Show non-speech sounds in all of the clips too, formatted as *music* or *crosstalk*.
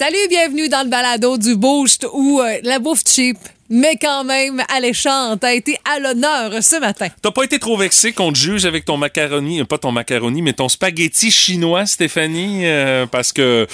Salut, bienvenue dans le balado du Boost où euh, la bouffe cheap, mais quand même alléchante, a été à l'honneur ce matin. T'as pas été trop vexé qu'on te juge avec ton macaroni, euh, pas ton macaroni, mais ton spaghetti chinois, Stéphanie, euh, parce que.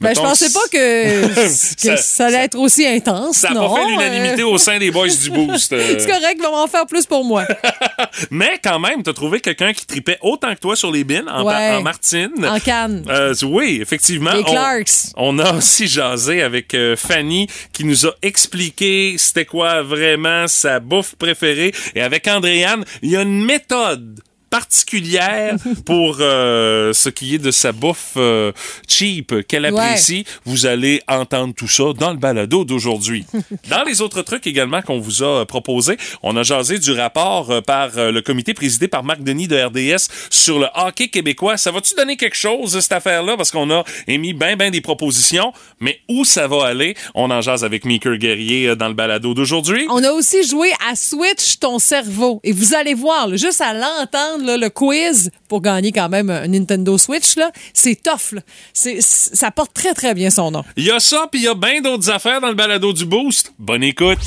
Ben, je pensais pas que, *laughs* que ça, ça- allait être aussi intense. Ça n'a pas fait l'unanimité euh, au sein des boys du Boost. euh. *laughs* C'est correct, va m'en faire plus pour moi. *laughs* Mais quand même, t'as trouvé quelqu'un qui tripait autant que toi sur les bines, en, Ouais. en Martine. En canne. Euh, oui, effectivement. Les On- Clarks. On, a aussi jasé avec Fanny qui nous a expliqué c'était quoi vraiment sa bouffe préférée. Et avec Andréane, il y a une méthode particulière pour euh, ce qui est de sa bouffe euh, cheap qu'elle Ouais. apprécie. Vous allez entendre tout ça dans le balado d'aujourd'hui. *laughs* dans les autres trucs également qu'on vous a proposé, on a jasé du rapport euh, par euh, le comité présidé par Marc Denis de RDS sur le hockey québécois. Ça va-tu donner quelque chose, cette affaire-là? Parce qu'on a émis ben ben des propositions, mais où ça va aller? On en jase avec Meeker Guerrier euh, dans le balado d'aujourd'hui. On a aussi joué à Switch ton cerveau. Et vous allez voir, là, juste à l'entendre, là, le quiz pour gagner quand même un Nintendo Switch, là, c'est tough. là. C'est, c'est- ça porte très, très bien son nom. Il y a ça, puis il y a bien d'autres affaires dans le balado du Boost. Bonne écoute!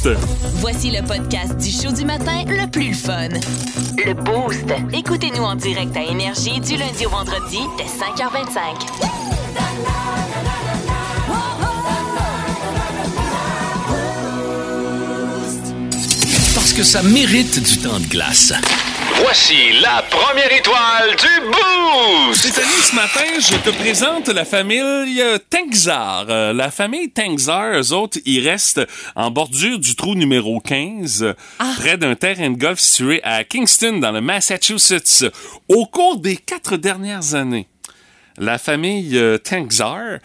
Voici le podcast du show du matin le plus fun. Le Boost. Écoutez-nous en direct à Énergie du lundi au vendredi dès 5h25. Parce que ça mérite du temps de glace. Voici la première étoile du Boost! Stéphanie, ce matin, je te présente la famille euh, Tengzar. Euh, la famille Tengzar, eux autres, ils restent en bordure du trou numéro 15, près d'un terrain de golf situé à Kingston, dans le Massachusetts. Au cours des quatre dernières années, la famille euh, Tengzar,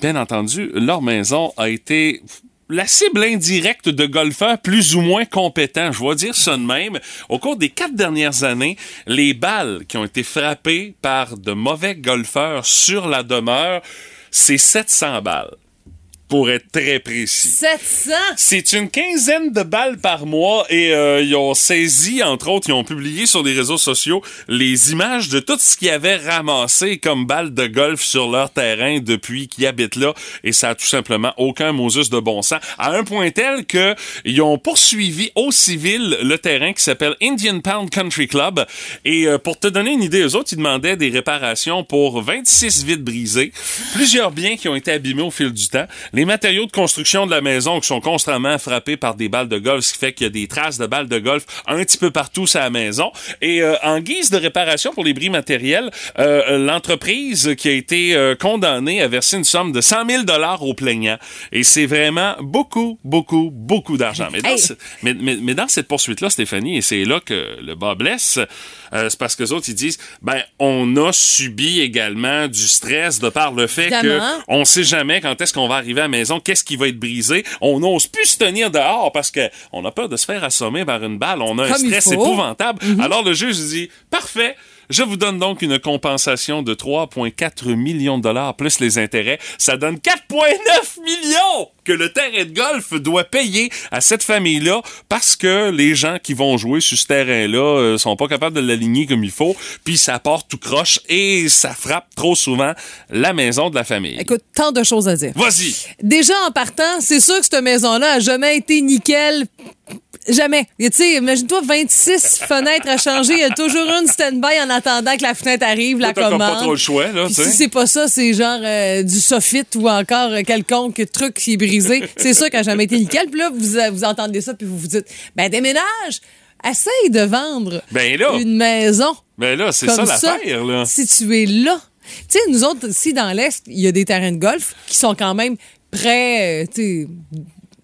bien entendu, leur maison a été la cible indirecte de golfeurs plus ou moins compétents, je vais dire ça de même. Au cours des quatre dernières années, les balles qui ont été frappées par de mauvais golfeurs sur la demeure, c'est 700 balles, pour être très précis. 700! C'est une quinzaine de balles par mois et euh, ils ont saisi, entre autres, ils ont publié sur les réseaux sociaux les images de tout ce qu'ils avaient ramassé comme balles de golf sur leur terrain depuis qu'ils habitent là et ça a tout simplement aucun Moses de bon sens. À un point tel que ils ont poursuivi au civil le terrain qui s'appelle Indian Pound Country Club et euh, pour te donner une idée, eux autres, ils demandaient des réparations pour 26 vitres brisées, plusieurs biens qui ont été abîmés au fil du temps, les matériaux de construction de la maison qui sont constamment frappés par des balles de golf, ce qui fait qu'il y a des traces de balles de golf un petit peu partout sur la maison. Et euh, en guise de réparation pour les bris matériels, euh, l'entreprise qui a été euh, condamnée a versé une somme de 100 000 dollars aux plaignants. Et c'est vraiment beaucoup, beaucoup, beaucoup d'argent. Mais, dans Hey. ce- mais, mais, mais dans cette poursuite-là, Stéphanie, et c'est là que le bas blesse, euh, c'est parce que les autres, ils disent, ben, on a subi également du stress de par le fait Évidemment. que on sait jamais quand est-ce qu'on va arriver à la maison, qu'est-ce qui va être brisé? On n'ose plus se tenir dehors parce que on a peur de se faire assommer par une balle. On a un Comme stress épouvantable. Alors le juge dit, parfait. Je vous donne donc une compensation de 3,4 millions de dollars plus les intérêts. Ça donne 4,9 millions que le terrain de golf doit payer à cette famille-là parce que les gens qui vont jouer sur ce terrain-là euh, sont pas capables de l'aligner comme il faut, puis ça part tout croche et ça frappe trop souvent la maison de la famille. Écoute, tant de choses à dire. Vas-y. Déjà, en partant, c'est sûr que cette maison-là a jamais été nickel. Jamais. Tu sais, imagine-toi 26 fenêtres à changer. Il y a toujours une stand-by en attendant que la fenêtre arrive, la commande. pas trop le choix, là, Puis si c'est pas ça, c'est genre euh, du soffit ou encore euh, quelconque truc qui est brisé. c'est sûr qu'elle n'a jamais été nickel. Puis là, vous, euh, vous entendez ça, puis vous vous dites, ben déménage! Essaye de vendre Ben là. une maison. Ben là, c'est ça l'affaire, là. Si tu es là. Tu sais, nous autres, ici dans l'Est, il y a des terrains de golf qui sont quand même près, tu sais,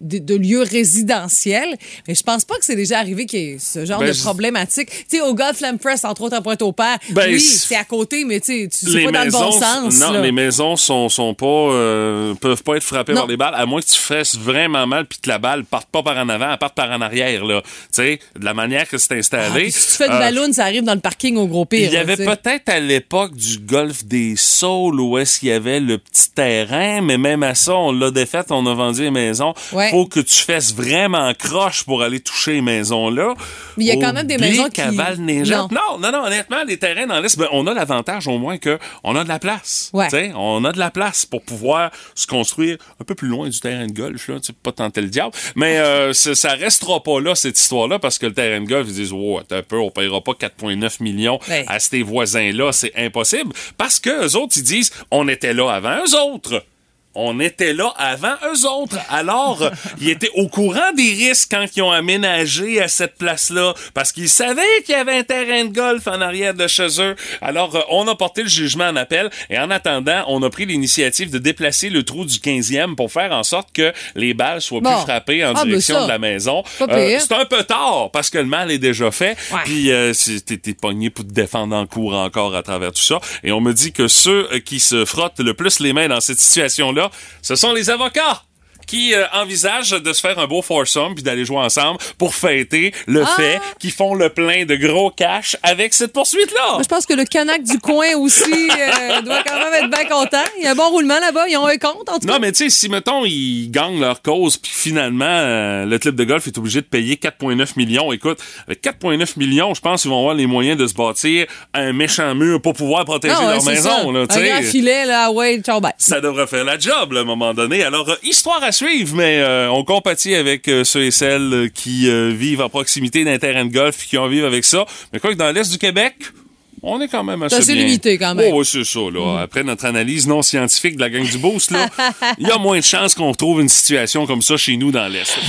de, de lieux résidentiels. Mais je pense pas que c'est déjà arrivé qu'il y ait ce genre Ben, de problématique. Tu sais, au Golf Lamb Press, entre autres à Pointe-au-Père, Ben, oui, c'est- à côté, mais tu sais, pas dans le bon sens. non, là. les maisons sont, sont pas, euh, peuvent pas être frappées Non. par les balles, à moins que tu fasses vraiment mal puis que la balle parte pas par en avant, elle parte par en arrière, là. Tu sais, de la manière que c'est Ah, installé. puis si tu fais de Euh, ballon, ça arrive dans le parking au gros pire. il y avait peut-être à l'époque du golf des Saules où est-ce qu'il y avait le petit terrain, mais même à ça, on l'a défait, on a vendu les maisons Ouais. Faut que tu fasses vraiment croche pour aller toucher les maisons-là. Mais il y a quand même des maisons qui- Val-Neigeante- Non. Non, non, non, honnêtement, les terrains dans l'Est, ben, on a l'avantage au moins que on a de la place. Ouais. On a de la place pour pouvoir se construire un peu plus loin du terrain de golf, là. Pas tenter le diable. Mais euh, *laughs* ça restera pas là, cette histoire-là, parce que le terrain de golf, ils disent, oh, attends un peu, on paiera pas 4,9 millions Ouais. à ces voisins-là. C'est impossible. Parce que eux autres, ils disent, on était là avant eux autres. On était là avant eux autres. Alors, *laughs* ils étaient au courant des risques quand ils ont aménagé à cette place-là, parce qu'ils savaient qu'il y avait un terrain de golf en arrière de chez eux. Alors, euh, on a porté le jugement en appel, et en attendant, on a pris l'initiative de déplacer le trou du 15e pour faire en sorte que les balles soient Bon. plus frappées en Ah, direction de la maison. Euh, c'est un peu tard, parce que le mal est déjà fait, Ouais. puis euh, t'es pogné pour te défendre en cours encore à travers tout ça. Et on me dit que ceux qui se frottent le plus les mains dans cette situation-là, ce sont les avocats qui euh, envisagent de se faire un beau foursome puis d'aller jouer ensemble pour fêter le Ah! fait qu'ils font le plein de gros cash avec cette poursuite-là. Je pense que le Canac du coin aussi euh, *laughs* doit quand même être bien content. Il y a un bon roulement là-bas. Ils ont un compte, en tout cas. Non, mais tu sais, si, mettons, ils gagnent leur cause, puis finalement, euh, le club de golf est obligé de payer 4,9 millions. Écoute, avec 4,9 millions, je pense qu'ils vont avoir les moyens de se bâtir un méchant mur pour pouvoir protéger leur maison. ça. Là, un grand filet, là, ouais, ciao, bye. ça devrait faire la job là, à un moment donné. Alors, histoire à suivre, mais euh, on compatit avec euh, ceux et celles euh, qui euh, vivent à proximité d'un terrain de golf et qui en vivent avec ça. Mais quoi que dans l'Est du Québec, on est quand même assez, C'est assez bien. limité, quand même. Oh, oui, c'est ça. Là. Après notre analyse non scientifique de la gang du Boost, là, *laughs* il y a moins de chances qu'on retrouve une situation comme ça chez nous dans l'Est.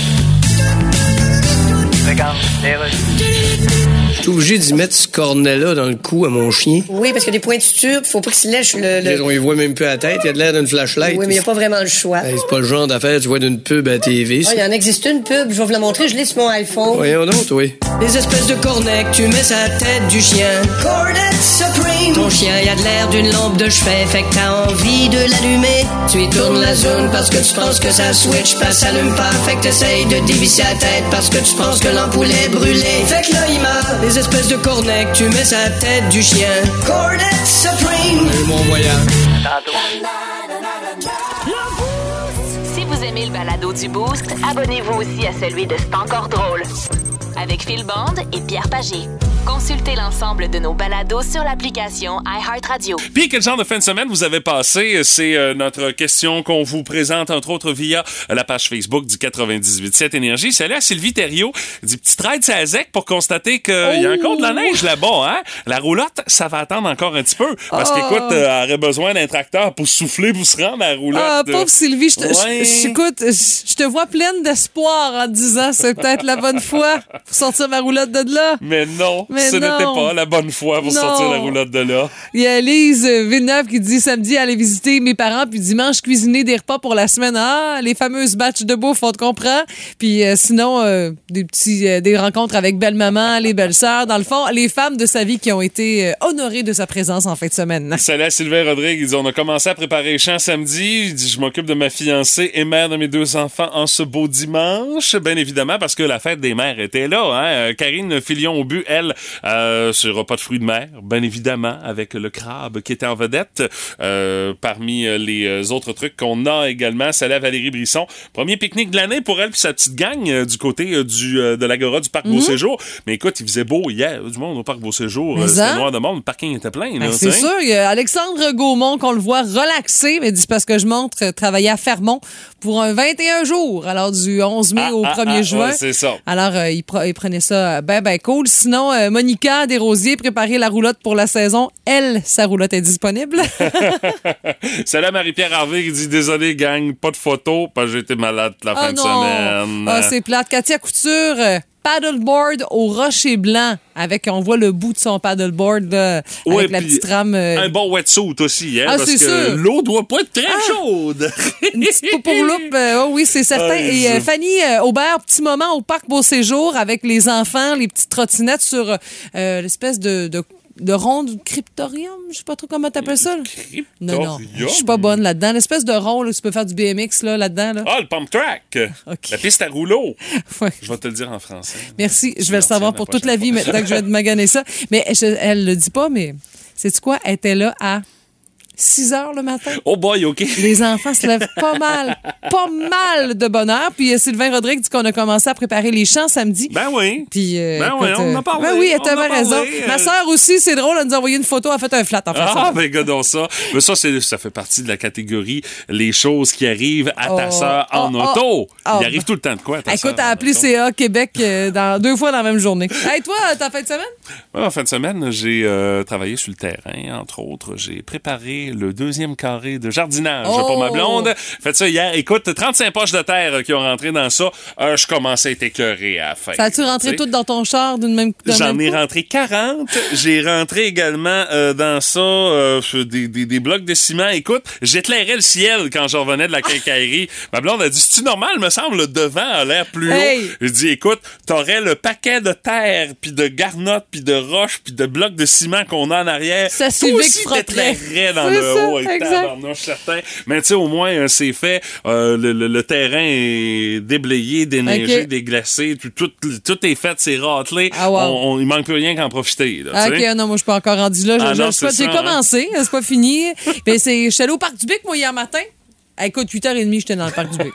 Je suis obligé d'y mettre ce cornet-là dans le cou à mon chien. Oui, parce que des pointitures, faut pas qu'il se lèche le. le- On y voit même plus à la tête, il y a de l'air d'une flashlight. Oui, mais il n'y a pas vraiment le choix. Hey, c'est pas le genre d'affaire tu vois d'une pub à TV. Ah. Il y en existe une pub, je vais vous la montrer, je l'ai sur mon iPhone. Voyons donc, oui. Des espèces de cornets que tu mets sur la tête du chien. Cornet Supreme! Ton chien, il a de l'air d'une lampe de chevet, fait que t'as envie de l'allumer. Tu y tournes la zone parce que tu penses que ça switch, pas s'allume pas, fait que t'essayes de dévisser la tête parce que tu penses que l'ampoule est brûlée. Fait que là, il meurt. Des espèces de cornets tu mets la tête du chien. Cornet Supreme! Et mon voyage. Si vous aimez le balado du Boost, abonnez-vous aussi à celui de C'est encore drôle. Avec Phil Bond et Pierre Pagé. Consultez l'ensemble de nos balados sur l'application iHeartRadio. Puis, quel genre de fin de semaine vous avez passé? C'est euh, notre question qu'on vous présente, entre autres, via la page Facebook du 98.7 Énergie. Salut à Sylvie Thériault, du petit trade à Zec pour constater qu'il y a encore de la neige là-bas. Hein? La roulotte, ça va attendre encore un petit peu. Parce Oh. qu'écoute, euh, elle aurait besoin d'un tracteur pour souffler, pour se rendre à la roulotte. Ah, pauvre Sylvie, je te, je- Ouais. je- écoute, je je te vois pleine d'espoir en disant c'est peut-être la bonne fois *laughs* pour sortir ma roulotte de là. Mais non, Mais ce n'était pas la bonne fois pour Non. sortir la roulotte de là. Il y a Lise Villeneuve qui dit samedi aller visiter mes parents puis dimanche cuisiner des repas pour la semaine. Ah, les fameuses batchs de bouffe, on te comprend. Puis euh, sinon euh, des petits euh, des rencontres avec belle-maman, les belles-sœurs, dans le fond, les femmes de sa vie qui ont été honorées de sa présence en fin de semaine. *laughs* Salut à Sylvain Rodrigue. Il dit On a commencé à préparer les champs samedi. Il dit Je m'occupe de ma fiancée et mère de mes deux enfants en ce beau dimanche. Bien évidemment, parce que la fête des mères était là. Hein? Euh, Karine Filion au but, elle, euh, sur repas de fruits de mer, bien évidemment, avec le crabe qui était en vedette. Euh, parmi euh, les autres trucs qu'on a également, salut à Valérie Brisson. Premier pique-nique de l'année pour elle puis sa petite gang euh, du côté du, de l'Agora du Parc Beau Séjour. Mais écoute, il faisait beau hier. Du monde au Parc Beau Séjour. Mais euh, C'était noir de monde. Le parking était plein. Ben, c'est sûr, il y a Alexandre Gaumont qu'on le voit relaxé, mais dit c'est parce que je montre travailler à Fermont pour un 21 jours, alors du 11 mai Ah, au ah, 1er ah, juin. ouais, c'est ça. Alors, il, pre- il prenait ça euh, ben, ben cool. Sinon, euh, Monica Desrosiers préparait la roulotte pour la saison. Elle, sa roulotte est disponible. *laughs* Salut à Marie-Pierre Harvey qui dit Désolé, gang, pas de photos parce que j'ai été malade la Ah fin de semaine. Ah, c'est plate. Katia Couture, paddleboard au rocher blanc, avec, on voit le bout de son paddleboard, là, Ouais, avec la petite rame. euh, Un bon wetsuit aussi, hein, Ah, parce que sûr. Ah! l'eau doit pas être très chaude. *laughs* Une petite poupourloupe, euh, oh oui, c'est certain. Et euh. Fanny euh, Aubert, petit moment au parc Beau Séjour avec les enfants, les petites trottinettes sur euh, l'espèce de, de, de ronde cryptorium, je sais pas trop comment t'appelles ça. là. Non, non, je suis pas bonne là-dedans. L'espèce de rond, là, tu peux faire du BMX là, là-dedans. Là. Ah, le pump track. La piste à rouleau. *laughs* Ouais. Je vais te le dire en français. Merci, je vais le savoir la pour toute la vie maintenant que je vais te maganer ça. Mais je- elle le dit pas, mais c'est quoi? Elle était là à 6 heures le matin. Oh boy, OK. Les enfants se lèvent pas mal, pas mal de bonheur. Puis euh, Sylvain Rodrigue dit qu'on a commencé à préparer les chants samedi. Ben oui. Puis, euh, Ben oui, écoute, on en euh, a parlé, Ben oui, elle avait raison. Ma euh. sœur aussi, c'est drôle, elle nous a envoyé une photo, elle a fait un flat en fait. Ah, ben, regardons ça. Mais ça, c'est, ça fait partie de la catégorie les choses qui arrivent à ta Oh, sœur en oh, auto. oh. Il arrive tout le temps de quoi, à ta Écoute, sœur elle a en appelé? CA Québec euh, dans, deux fois dans la même journée. Hey, toi, ta fin de semaine? Ouais, en fin de semaine, j'ai euh, travaillé sur le terrain, entre autres. J'ai préparé le deuxième carré de jardinage Oh! pour ma blonde. Fait ça hier. Écoute, 35 poches de terre euh, qui ont rentré dans ça. Euh, je commençais à être écœuré à la fin. Ça a-tu rentré Tu sais. tout dans ton char d'une même J'en ai coup? rentré 40. J'ai rentré également euh, dans ça euh, des, des, des blocs de ciment. Écoute, j'éclairais le ciel quand je revenais de la quincaillerie. Ma blonde a dit, c'est-tu normal, me semble, le devant a l'air plus Hey! haut. Je dis, écoute, t'aurais le paquet de terre, puis de garnottes, puis de roches, puis de blocs de ciment qu'on a en arrière. Ça frotterait. t'éclairerais dans C'est le haut. tabarnouche, certain. Mais tu sais, au moins, euh, c'est fait. Euh, le, le- le terrain est déblayé, déneigé, déglacé. Tout, tout, tout est fait, c'est râtelé. Ah, wow. On- on- il manque plus rien qu'en profiter. Là, Ah, ok, sais. non, moi, je suis pas encore rendu là. Je- Ah J'ai hein. commencé, c'est pas fini. *laughs* Mais c'est, je suis allée au Parc du Bic, moi, hier matin. Écoute, 8h30, j'étais dans le Parc du Bic.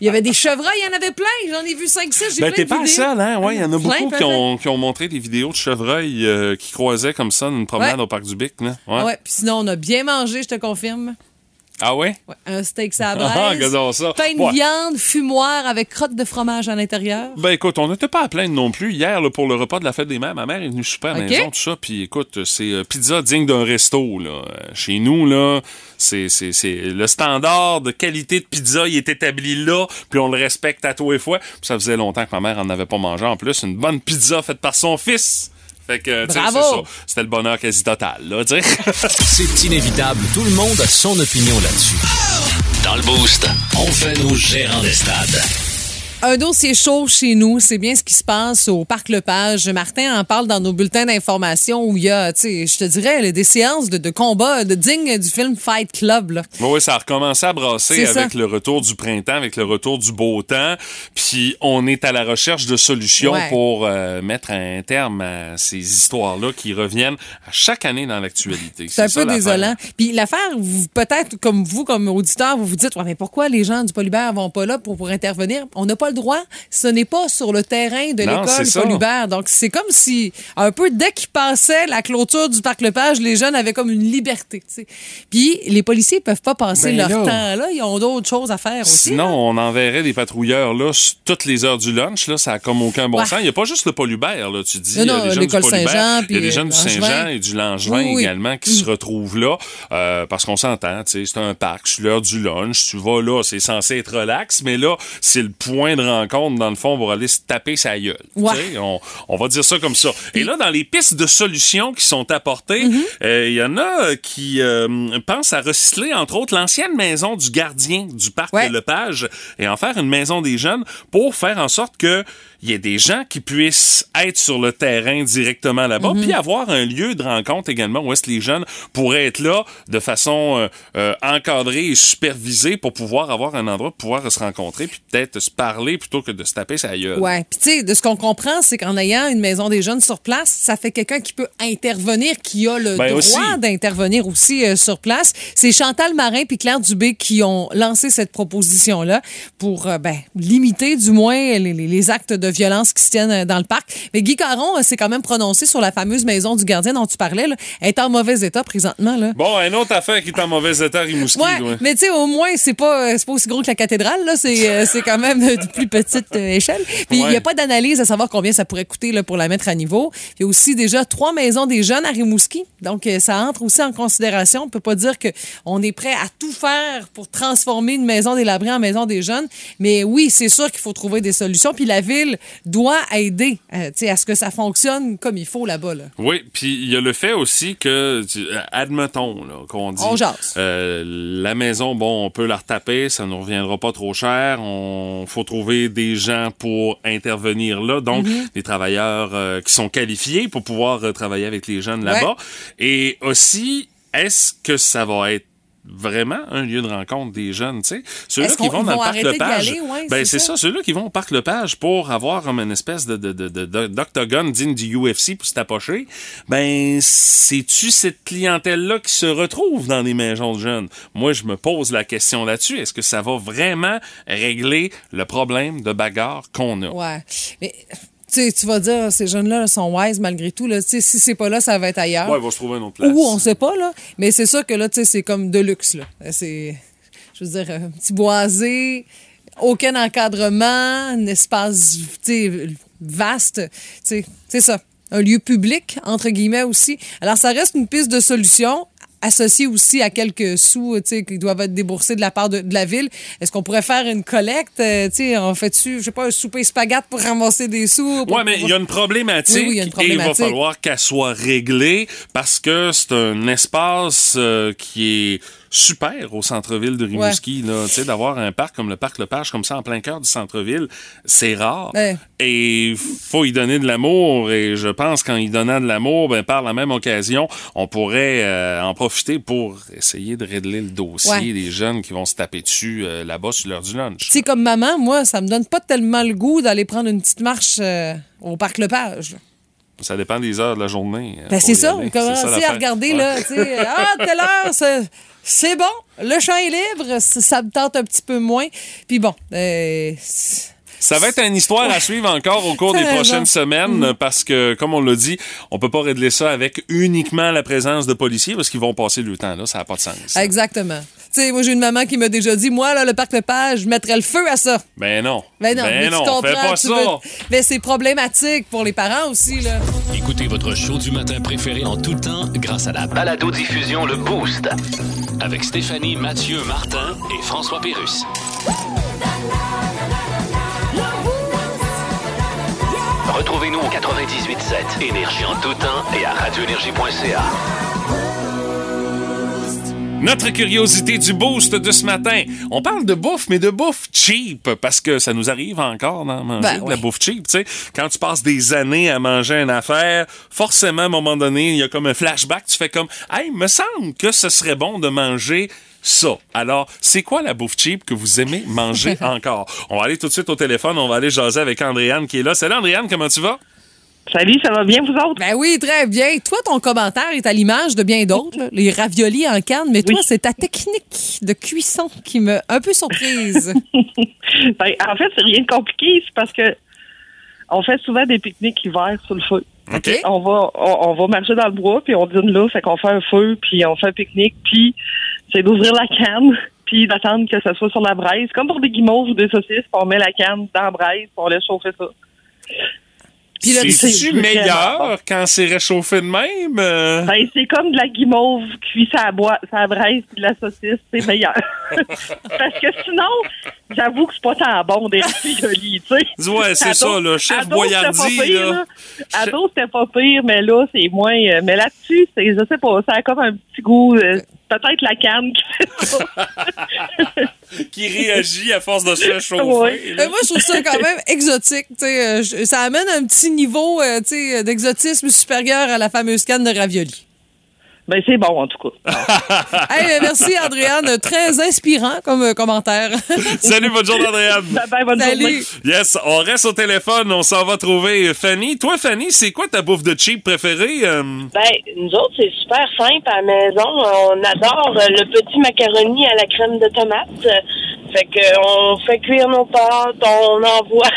Il y avait des chevreuils, il y en avait plein. J'en ai vu 5-6. J'ai Ben, t'es pas le seul, hein? Ouais, il y en a Plein, beaucoup qui ont, qui ont montré des vidéos de chevreuils euh, qui croisaient comme ça une promenade Ouais. au parc du Bic, là. Ouais. Ouais, puis sinon, on a bien mangé, je te confirme. Ah ouais? Ouais, un steak ça *laughs* Ah, ça. Pain de Ouais. viande, fumoir avec crotte de fromage à l'intérieur. Ben écoute, on n'était pas à plaindre non plus. Hier, là, pour le repas de la fête des mères, ma mère est venue super à la maison, tout ça. Puis écoute, c'est euh, pizza digne d'un resto. Là. Euh, Chez nous, là, c'est, c'est, c'est le standard de qualité de pizza, il est établi là, puis on le respecte à tous les fois. Puis ça faisait longtemps que ma mère en avait pas mangé. En plus, une bonne pizza faite par son fils. Fait que, tu sais, Bravo! c'est ça. C'était le bonheur quasi total, là, tu sais. *laughs* C'est inévitable. Tout le monde a son opinion là-dessus. Dans le Boost, on fait nos gérants des stades. Un dossier chaud chez nous, c'est bien ce qui se passe au Parc Lepage. Martin en parle dans nos bulletins d'information où il y a, tu sais, je te dirais, là, des séances de, de combat de digne du film Fight Club. Là. Oui, ça a recommencé à brasser ça. avec le retour du printemps, avec le retour du beau temps. Puis on est à la recherche de solutions Ouais. pour euh, mettre un terme à ces histoires-là qui reviennent à chaque année dans l'actualité. C'est un ça, peu désolant. Puis l'affaire, peut-être comme vous, comme auditeur, vous vous dites, ouais, mais pourquoi les gens du Polybert vont pas là pour, pour intervenir? On n'a pas le droit. Ce n'est pas sur le terrain de l'école ça. Polybert. Donc, c'est comme si, un peu, dès qu'ils passaient la clôture du Parc Lepage, les jeunes avaient comme une liberté. Puis les policiers peuvent pas passer Ben leur temps là. Ils ont d'autres choses à faire aussi. Sinon, là. on enverrait des patrouilleurs là toutes les heures du lunch. Là, ça a comme aucun bon Ouais. sens. Il n'y a pas juste le Polybert, là. Tu dis, Non, il y a non, jeunes du Polybert, Saint-Jean, il y a des jeunes du euh, Saint-Jean et du Langevin Oui, oui. également qui se retrouvent là. euh, parce qu'on s'entend, c'est un parc, c'est l'heure du lunch. Tu vas là, c'est censé être relax, mais là, c'est le point de rencontre, dans le fond, pour aller se taper sa gueule. Ouais. On, on va dire ça comme ça. Et là, dans les pistes de solutions qui sont apportées, Mm-hmm. euh, il y en a euh, qui euh, pensent à recycler, entre autres, l'ancienne maison du gardien du parc Ouais. de Lepage et en faire une maison des jeunes pour faire en sorte que il y ait des gens qui puissent être sur le terrain directement là-bas, Mhm. puis avoir un lieu de rencontre également où est-ce que les jeunes pourraient être là de façon euh, euh, encadrée et supervisée pour pouvoir avoir un endroit pour pouvoir se rencontrer puis peut-être se parler plutôt que de se taper sa gueule. Ouais, puis tu sais, de ce qu'on comprend, c'est qu'en ayant une maison des jeunes sur place, ça fait quelqu'un qui peut intervenir, qui a le Ben droit d'intervenir aussi euh, sur place. C'est Chantal Marin puis Claire Dubé qui ont lancé cette proposition-là pour ben, limiter du moins les- les actes de violence qui se tiennent euh, dans le parc. Mais Guy Caron euh, s'est quand même prononcé sur la fameuse maison du gardien dont tu parlais. Là. Elle est en mauvais état présentement. Là. Bon, une autre affaire qui est en mauvais état, Rimouski. Ouais, ouais. mais tu sais, au moins, c'est pas, euh, c'est pas aussi gros que la cathédrale, là. C'est, c'est quand même *laughs* de plus petite échelle. Puis il Ouais. n'y a pas d'analyse à savoir combien ça pourrait coûter là, pour la mettre à niveau. Il y a aussi déjà trois maisons des jeunes à Rimouski. Donc, ça entre aussi en considération. On peut pas dire qu'on est prêt à tout faire pour transformer une maison délabrée en maison des jeunes. Mais oui, c'est sûr qu'il faut trouver des solutions. Puis la ville doit aider euh, à ce que ça fonctionne comme il faut là-bas. Là. Oui, puis il y a le fait aussi que, euh, admettons, là, qu'on dit, On jase. euh, la maison, bon, on peut la retaper, ça ne reviendra pas trop cher. On faut trouver des gens pour intervenir là, donc Mm-hmm. des travailleurs euh, qui sont qualifiés pour pouvoir travailler avec les jeunes là-bas. Et aussi, est-ce que ça va être vraiment un lieu de rencontre des jeunes, tu sais. Ceux-là qui vont dans le parc Lepage? Ouais, ben c'est ça. ça, ceux-là qui vont au parc Lepage pour avoir comme une espèce de, de, de, de- de- d'octogone digne du UFC pour se tapocher, ben c'est-tu cette clientèle-là qui se retrouve dans les maisons de jeunes? Moi, je me pose la question là-dessus. Est-ce que ça va vraiment régler le problème de bagarre qu'on a? Ouais. Mais, sais, tu vas dire, ces jeunes-là sont wise malgré tout. Là. Si c'est pas là, ça va être ailleurs. Ouais, il va se trouver une autre place. Ou on sait pas, là. Mais c'est sûr que là, tu sais, c'est comme de luxe, là. C'est, je veux dire, un petit boisé, aucun encadrement, un espace, vaste. C'est ça. Un lieu public, entre guillemets, aussi. Alors, ça reste une piste de solution associée aussi à quelques sous, qui doivent être déboursés de la part de, de la ville. Est-ce qu'on pourrait faire une collecte? euh, sais, on fait-tu, je sais pas, un souper spaghette pour ramasser des sous? Ouais, mais il y a une problématique, Oui, oui, y a une et il va problématique. falloir qu'elle soit réglée parce que c'est un espace euh, qui est super au centre-ville de Rimouski. d'avoir un parc comme le parc Lepage, comme ça, en plein cœur du centre-ville, c'est rare. Ouais. Et faut y donner de l'amour. Et je pense qu'en y donnant de l'amour, ben, par la même occasion, on pourrait euh, en profiter pour essayer de régler le dossier Ouais. des jeunes qui vont se taper dessus euh, là-bas sur l'heure du lunch. Sais, comme maman, moi, ça me donne pas tellement le goût d'aller prendre une petite marche euh, au parc Lepage. Ça dépend des heures de la journée. Ben, c'est ça, on commence C'est à regarder, Ouais. là, tu sais, ah, telle heure, *laughs* c'est- bon, le champ est libre, ça me tente un petit peu moins. Puis bon, euh, Ça va être une histoire à suivre encore au cours des *laughs* prochaines semaines parce que, comme on l'a dit, on peut pas régler ça avec uniquement la présence de policiers parce qu'ils vont passer le temps là, ça n'a pas de sens. exactement. Tu sais, moi, j'ai une maman qui m'a déjà dit, moi, là, le parc Lepage, je mettrais le feu à ça. Ben non. Ben non, mais tu comprends, fais pas tu ça. veux- Mais c'est problématique pour les parents aussi, là. Écoutez votre show du matin préféré en tout temps grâce à la Balado-diffusion Le Boost. avec Stéphanie, Mathieu, Martin et François Pérus. Retrouvez-nous au 98.7 Énergie en tout temps et à radioénergie.ca. Notre curiosité du boost de ce matin. On parle de bouffe, mais de bouffe cheap, parce que ça nous arrive encore d'en manger Ben de la bouffe cheap. Tu sais, quand tu passes des années à manger une affaire, forcément, à un moment donné, il y a comme un flashback. Tu fais comme, hey, me semble que ce serait bon de manger ça. Alors, c'est quoi la bouffe cheap que vous aimez manger *laughs* encore? On va aller tout de suite au téléphone. On va aller jaser avec Andréane qui est là. Salut Andréane, comment tu vas? Salut, ça va bien, vous autres? Ben oui, très bien. Toi, ton commentaire est à l'image de bien d'autres, là. les raviolis en canne, mais toi, c'est ta technique de cuisson qui m'a un peu surprise. *laughs* Ben, en fait, c'est rien de compliqué, c'est parce que on fait souvent des pique-niques hiver sur le feu. OK. On va on, on va marcher dans le bois, puis on dîne là, fait qu'on fait un feu, puis on fait un pique-nique, puis c'est d'ouvrir la canne, *laughs* puis d'attendre que ça soit sur la braise. Comme pour des guimauves ou des saucisses, puis on met la canne dans la braise, puis on laisse chauffer ça. Puis C'est-tu c'est meilleur bon. quand c'est réchauffé de même? Euh, Ben, c'est comme de la guimauve cuite à bois, à la braise, puis de la saucisse, c'est meilleur. *laughs* parce que sinon, j'avoue que c'est pas tant bon des *laughs* raviolis, tu sais. Ouais, c'est ça, là. Chef ado, Boyardi, c'était pas pire, là. Ado, c'était pas pire, mais là, c'est moins. euh, mais là-dessus, c'est, je sais pas, ça a comme un petit goût. euh, peut-être la canne qui fait ça. *laughs* qui réagit à force de se faire chauffer. Ouais. Euh, moi, je trouve ça quand même exotique. tu sais, euh, ça amène un petit niveau euh, tu sais, d'exotisme supérieur à la fameuse canne de ravioli. Ben, c'est bon, en tout cas. *laughs* Hey, euh, merci, Andréane. Très inspirant comme euh, commentaire. *laughs* Salut, bonne journée, Andréane. Ben, ben, bonne journée. Salut. Yes, on reste au téléphone, on s'en va trouver Fanny. Toi, Fanny, c'est quoi ta bouffe de cheap préférée? euh? Ben, nous autres, c'est super simple à la maison. On adore euh, le petit macaroni à la crème de tomate. Fait que euh, on fait cuire nos pâtes, on envoie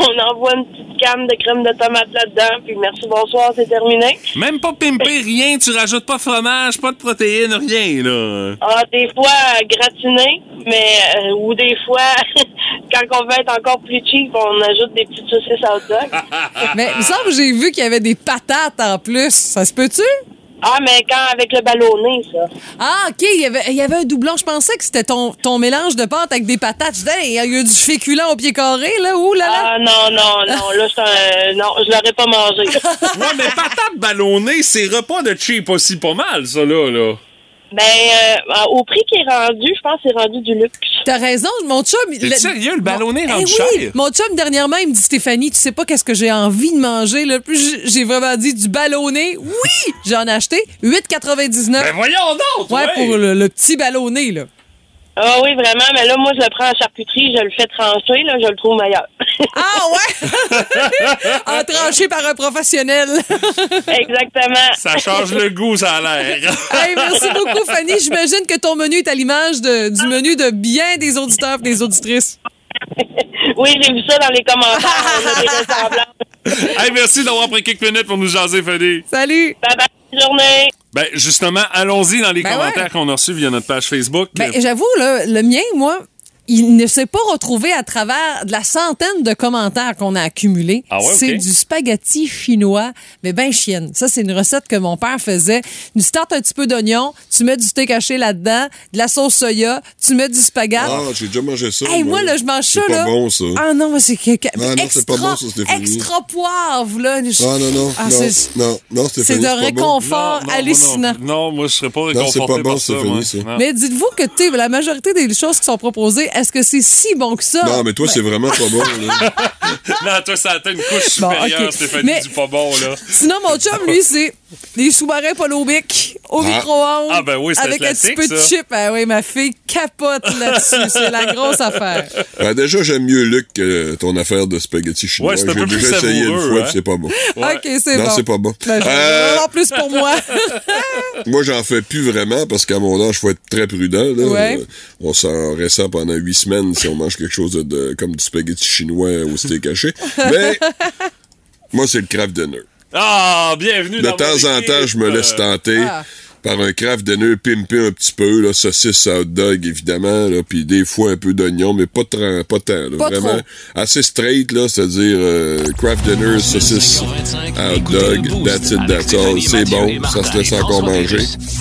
on envoie une petite canne de crème de tomate là-dedans, puis merci, bonsoir, c'est terminé. Même pas pimpé, rien, tu rajoutes pas de fromage, pas de protéines, rien, là. Ah, des fois euh, gratiné, mais euh, ou des fois *laughs* quand on veut être encore plus cheap, on ajoute des petites saucisses à hot dog. Mais il me semble que j'ai vu qu'il y avait des patates en plus. Ça se peut-tu? Ah, mais quand avec le ballonné, ça. Ah, OK. Il y avait, il y avait un doublon. Je pensais que c'était ton, ton mélange de pâte avec des patates. Je disais, il y a eu du féculent au pied carré, là. Ouh là là? Ah non, non, non, là, c'est un... non, je l'aurais pas mangé. *laughs* Ouais, mais patate ballonnée, c'est repas de cheap aussi pas mal, ça, là, là. Ben, euh, au prix qui est rendu, je pense que c'est rendu du luxe. T'as raison, mon chum. T'es sérieux, le ballonné Eh rendu oui, cher? Mon chum, dernièrement, il me dit Stéphanie, tu sais pas qu'est-ce que j'ai envie de manger. Là. J'ai vraiment dit du ballonné. Oui, j'en ai acheté 8,99. Ben voyons donc! Ouais, pour le, le petit ballonné, là. Ah oui, vraiment, mais là, moi, je le prends en charcuterie, je le fais trancher, là, je le trouve meilleur. Ah ouais? *laughs* en tranché par un professionnel. Exactement. Ça change le goût, ça a l'air. Hey, merci beaucoup, Fanny. J'imagine que ton menu est à l'image de- du menu de bien des auditeurs et des auditrices. *laughs* Oui, j'ai vu ça dans les commentaires, on a des ressemblances. hey, merci d'avoir pris quelques minutes pour nous jaser, Fanny. Salut! Bye bye, bonne journée. Ben, justement, allons-y dans les Ben commentaires ouais. qu'on a reçus via notre page Facebook. Ben, j'avoue, le mien, moi, il ne s'est pas retrouvé à travers de la centaine de commentaires qu'on a accumulés. Ah ouais, ok. C'est du spaghetti chinois, mais ben chienne. Ça, c'est une recette que mon père faisait. Tu startes un petit peu d'oignon, tu mets du steak haché là-dedans, de la sauce soya, tu mets du spaghetti. Ah, j'ai déjà mangé ça. Hey, moi, là, je mange ça, C'est là. pas bon, ça. Ah non, mais c'est que, que- Ah non, extra, c'est pas bon, ça, Stéphanie. extra poivre, là. Je- Ah, non, non, Ah, non, c'est- non, non, C'est de pas bon. réconfort Non, non, hallucinant. Non, non, moi, je serais pas Non, réconforté c'est pas bon, par ça, Stéphanie, moi. ça. Non. Mais dites-vous que tu sais, la majorité des choses qui sont proposées, est-ce que c'est si bon que ça? Non, mais toi, c'est vraiment pas bon, là. *laughs* non, toi, ça atteint une couche Bon, supérieure. Stéphanie, Mais- du pas bon, là. Sinon, mon chum, lui, c'est des sous-marins Polo Bic au Ah. micro-ondes. Ah, ben oui, c'est Avec un petit peu de chip. Ah oui, ma fille capote là-dessus. *laughs* C'est la grosse affaire. Ben, déjà, j'aime mieux Luc que ton affaire de spaghetti chinois. Ouais, c'est un peu plus essayé une savoureux, fois, hein. puis c'est pas bon. *laughs* OK, c'est non, bon. c'est pas bon. Ben, ai Euh, plus pour moi. Moi, j'en fais plus vraiment parce qu'à mon âge, faut être très prudent. Là. Ouais. Euh, On s'en ressent pendant huit semaines si on mange quelque chose de, de- comme du spaghetti chinois au steak haché. *laughs* Mais moi, c'est le craft dinner. Ah, bienvenue De dans temps mon en temps, je me laisse tenter Ah. Par un craft dinner pimpé un petit peu, là, saucisse à hot dog, évidemment, là, puis des fois un peu d'oignon, mais pas, tant. là, Pas vraiment trop. assez straight, là, c'est-à-dire euh, craft dinner, saucisse à hot dog, that's it, that's all. C'est bon, ça se laisse encore manger,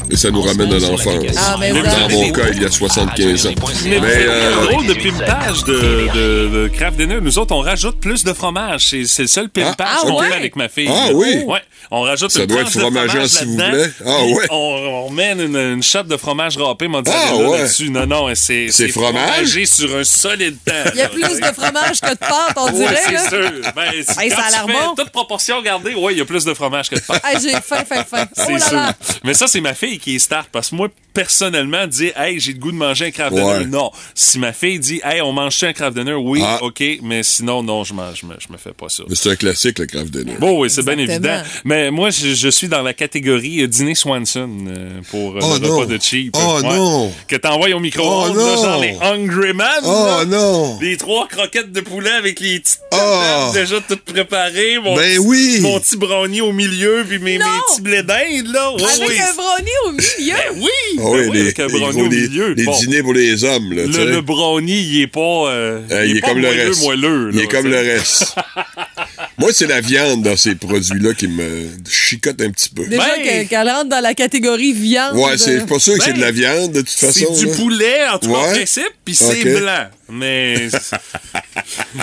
et ça nous ramène à l'enfance. Ah, mais Dans mon cas, il y a 75 ans. Mais, Mais, le euh, drôle de pimpage de, de, de Kraft Dinner, nous autres, on rajoute plus de fromage. C'est, c'est le seul pimpage Ah, qu'on ouais? fait avec ma fille. Ah, oui? Ouais. On rajoute Ça une doit être de fromageant, fromage s'il vous plaît. Ah, ouais. On, on met une, une shot de fromage râpé Ah, ouais. là-dessus. Non, non, c'est, C'est fromage? fromagé sur un solide temps. Il y a plus de fromage que de pâte, on Ouais, dirait. c'est là. sûr. Ben, ça a tu l'air fais bon. Toute proportion gardée, ouais, il y a plus de fromage que de pâte. Hey, j'ai faim, faim, faim. *laughs* Oh C'est là sûr. là. Mais ça, c'est ma fille qui est start. Parce que moi, personnellement, dire, hey, j'ai le goût de manger un craft Ouais. dinner, non. Si ma fille dit, hey, on mange un craft dinner, oui, Ah. OK. Mais sinon, non, je, mange, je, me, je me fais pas ça. Mais c'est un classique, le craft dinner. Bon, oui, c'est bien évident. Mais moi, je, je suis dans la catégorie euh, dîner Swanson euh, pour euh, Oh le non. repas de cheap. Oh non. Que t'envoies au micro-ondes, Oh genre les Hungry Man. Oh là. non! Les trois croquettes de poulet avec les petites Oh. déjà toutes préparées. Mon Ben petit, oui. Mon petit brownie au milieu, puis mes, mes petits blés d'Inde, là. Avec oui. un brownie au milieu. Ben oui! Ah Ben oui, oui, les, avec un les brownie au les- milieu. les Bon. dîners pour les hommes, là. Le, le brownie, il est pas. euh, Euh, il est pas comme le reste. moelleux, il est comme le reste. *laughs* Moi, c'est la viande dans ces produits-là qui me chicote un petit peu. Déjà Ben. que- qu'elle rentre dans la catégorie viande. Ouais, c'est pas sûr que c'est de la Ben, viande, de toute façon. C'est du poulet, en tout cas, en Ouais. principe, puis c'est blanc. Mais. *laughs*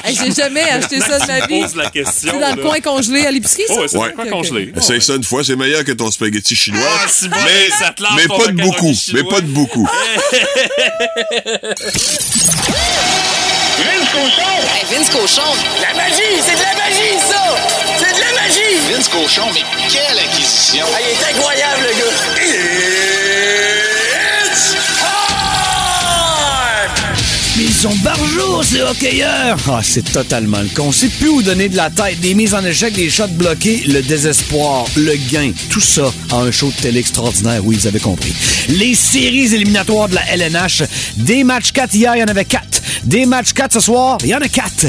Hey, J'ai jamais acheté ça de ma vie. la question. C'est dans le coin congelé à l'épicerie, ça? Oh, ouais, c'est Ouais. dans le coin congelé. Essaye ça une fois, c'est meilleur que ton spaghetti chinois. Ah, c'est bon, mais ça te lave mais pas de beaucoup. chinois. Mais pas de beaucoup. Vince Cochon! Vince Cochon! La magie! C'est Cochon, mais quelle acquisition! Ah, il est incroyable, le gars! It's Mais ils sont barjots, ces hockeyeurs! Ah, c'est totalement le con. On sait plus où donner de la tête. Des mises en échec, des shots bloqués, le désespoir, le gain. Tout ça en un show de télé extraordinaire. Oui, vous avez compris. Les séries éliminatoires de la LNH. Des matchs 4 hier, il y en avait 4. Des matchs 4 ce soir, il y en a 4.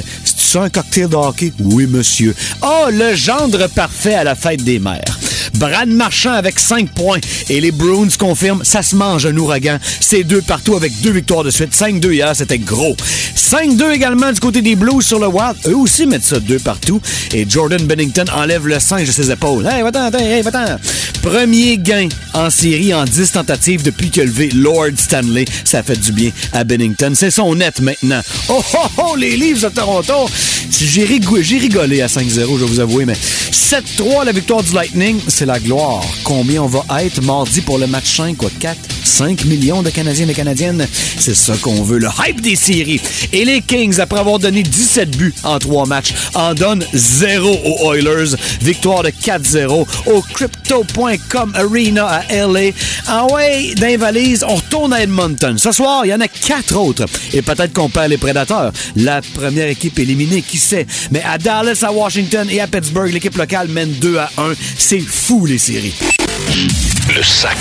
Un cocktail de hockey? Oui, monsieur. Oh, le gendre parfait à la fête des mères. Brad Marchand avec 5 points. Et les Bruins confirment, ça se mange un ouragan. C'est deux partout avec deux victoires de suite. 5-2 hier, c'était gros. 5-2 également du côté des Blues sur le Wild. Eux aussi mettent ça deux partout. Et Jordan Bennington enlève le singe de ses épaules. Hey, va-t'en, hey, va-t'en. Premier gain en série en 10 tentatives depuis a levé Lord Stanley. Ça fait du bien à Bennington. C'est son net maintenant. Oh, oh, oh, les Leafs de Toronto. J'ai rigolé, j'ai rigolé à 5-0, je vais vous avouer, mais 7-3 la victoire du Lightning, c'est la gloire. Combien on va être mardi pour le match 5, quoi, 4? 5 millions de Canadiens et Canadiennes. C'est ça qu'on veut, le hype des séries. Et les Kings, après avoir donné 17 buts en 3 matchs, en donnent 0 aux Oilers. Victoire de 4-0 au Crypto.com Arena à LA. Dans les valises, on retourne à Edmonton. Ce soir, il y en a quatre autres. Et peut-être qu'on perd les Prédateurs. La première équipe éliminée, qui sait? Mais à Dallas, à Washington et à Pittsburgh, l'équipe locale mène 2 à 1. C'est fou, les séries. Le sac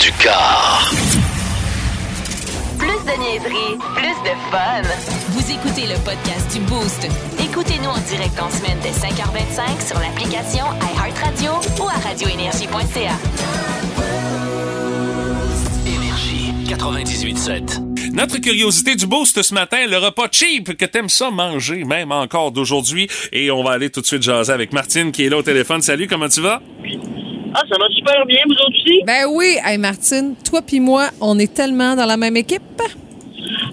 du car. Plus de niaiserie, plus de fun. Vous écoutez le podcast du Boost. Écoutez-nous en direct en semaine dès 5h25 sur l'application iHeartRadio ou à radioénergie.ca. Énergie 98.7. Notre curiosité du boost ce matin, le repas cheap que t'aimes ça manger, même encore d'aujourd'hui. Et on va aller tout de suite jaser avec Martine qui est là au téléphone. Salut, comment tu vas? Ah, ça va super bien, vous aussi? Ben oui, hey Martine, toi puis moi, on est tellement dans la même équipe.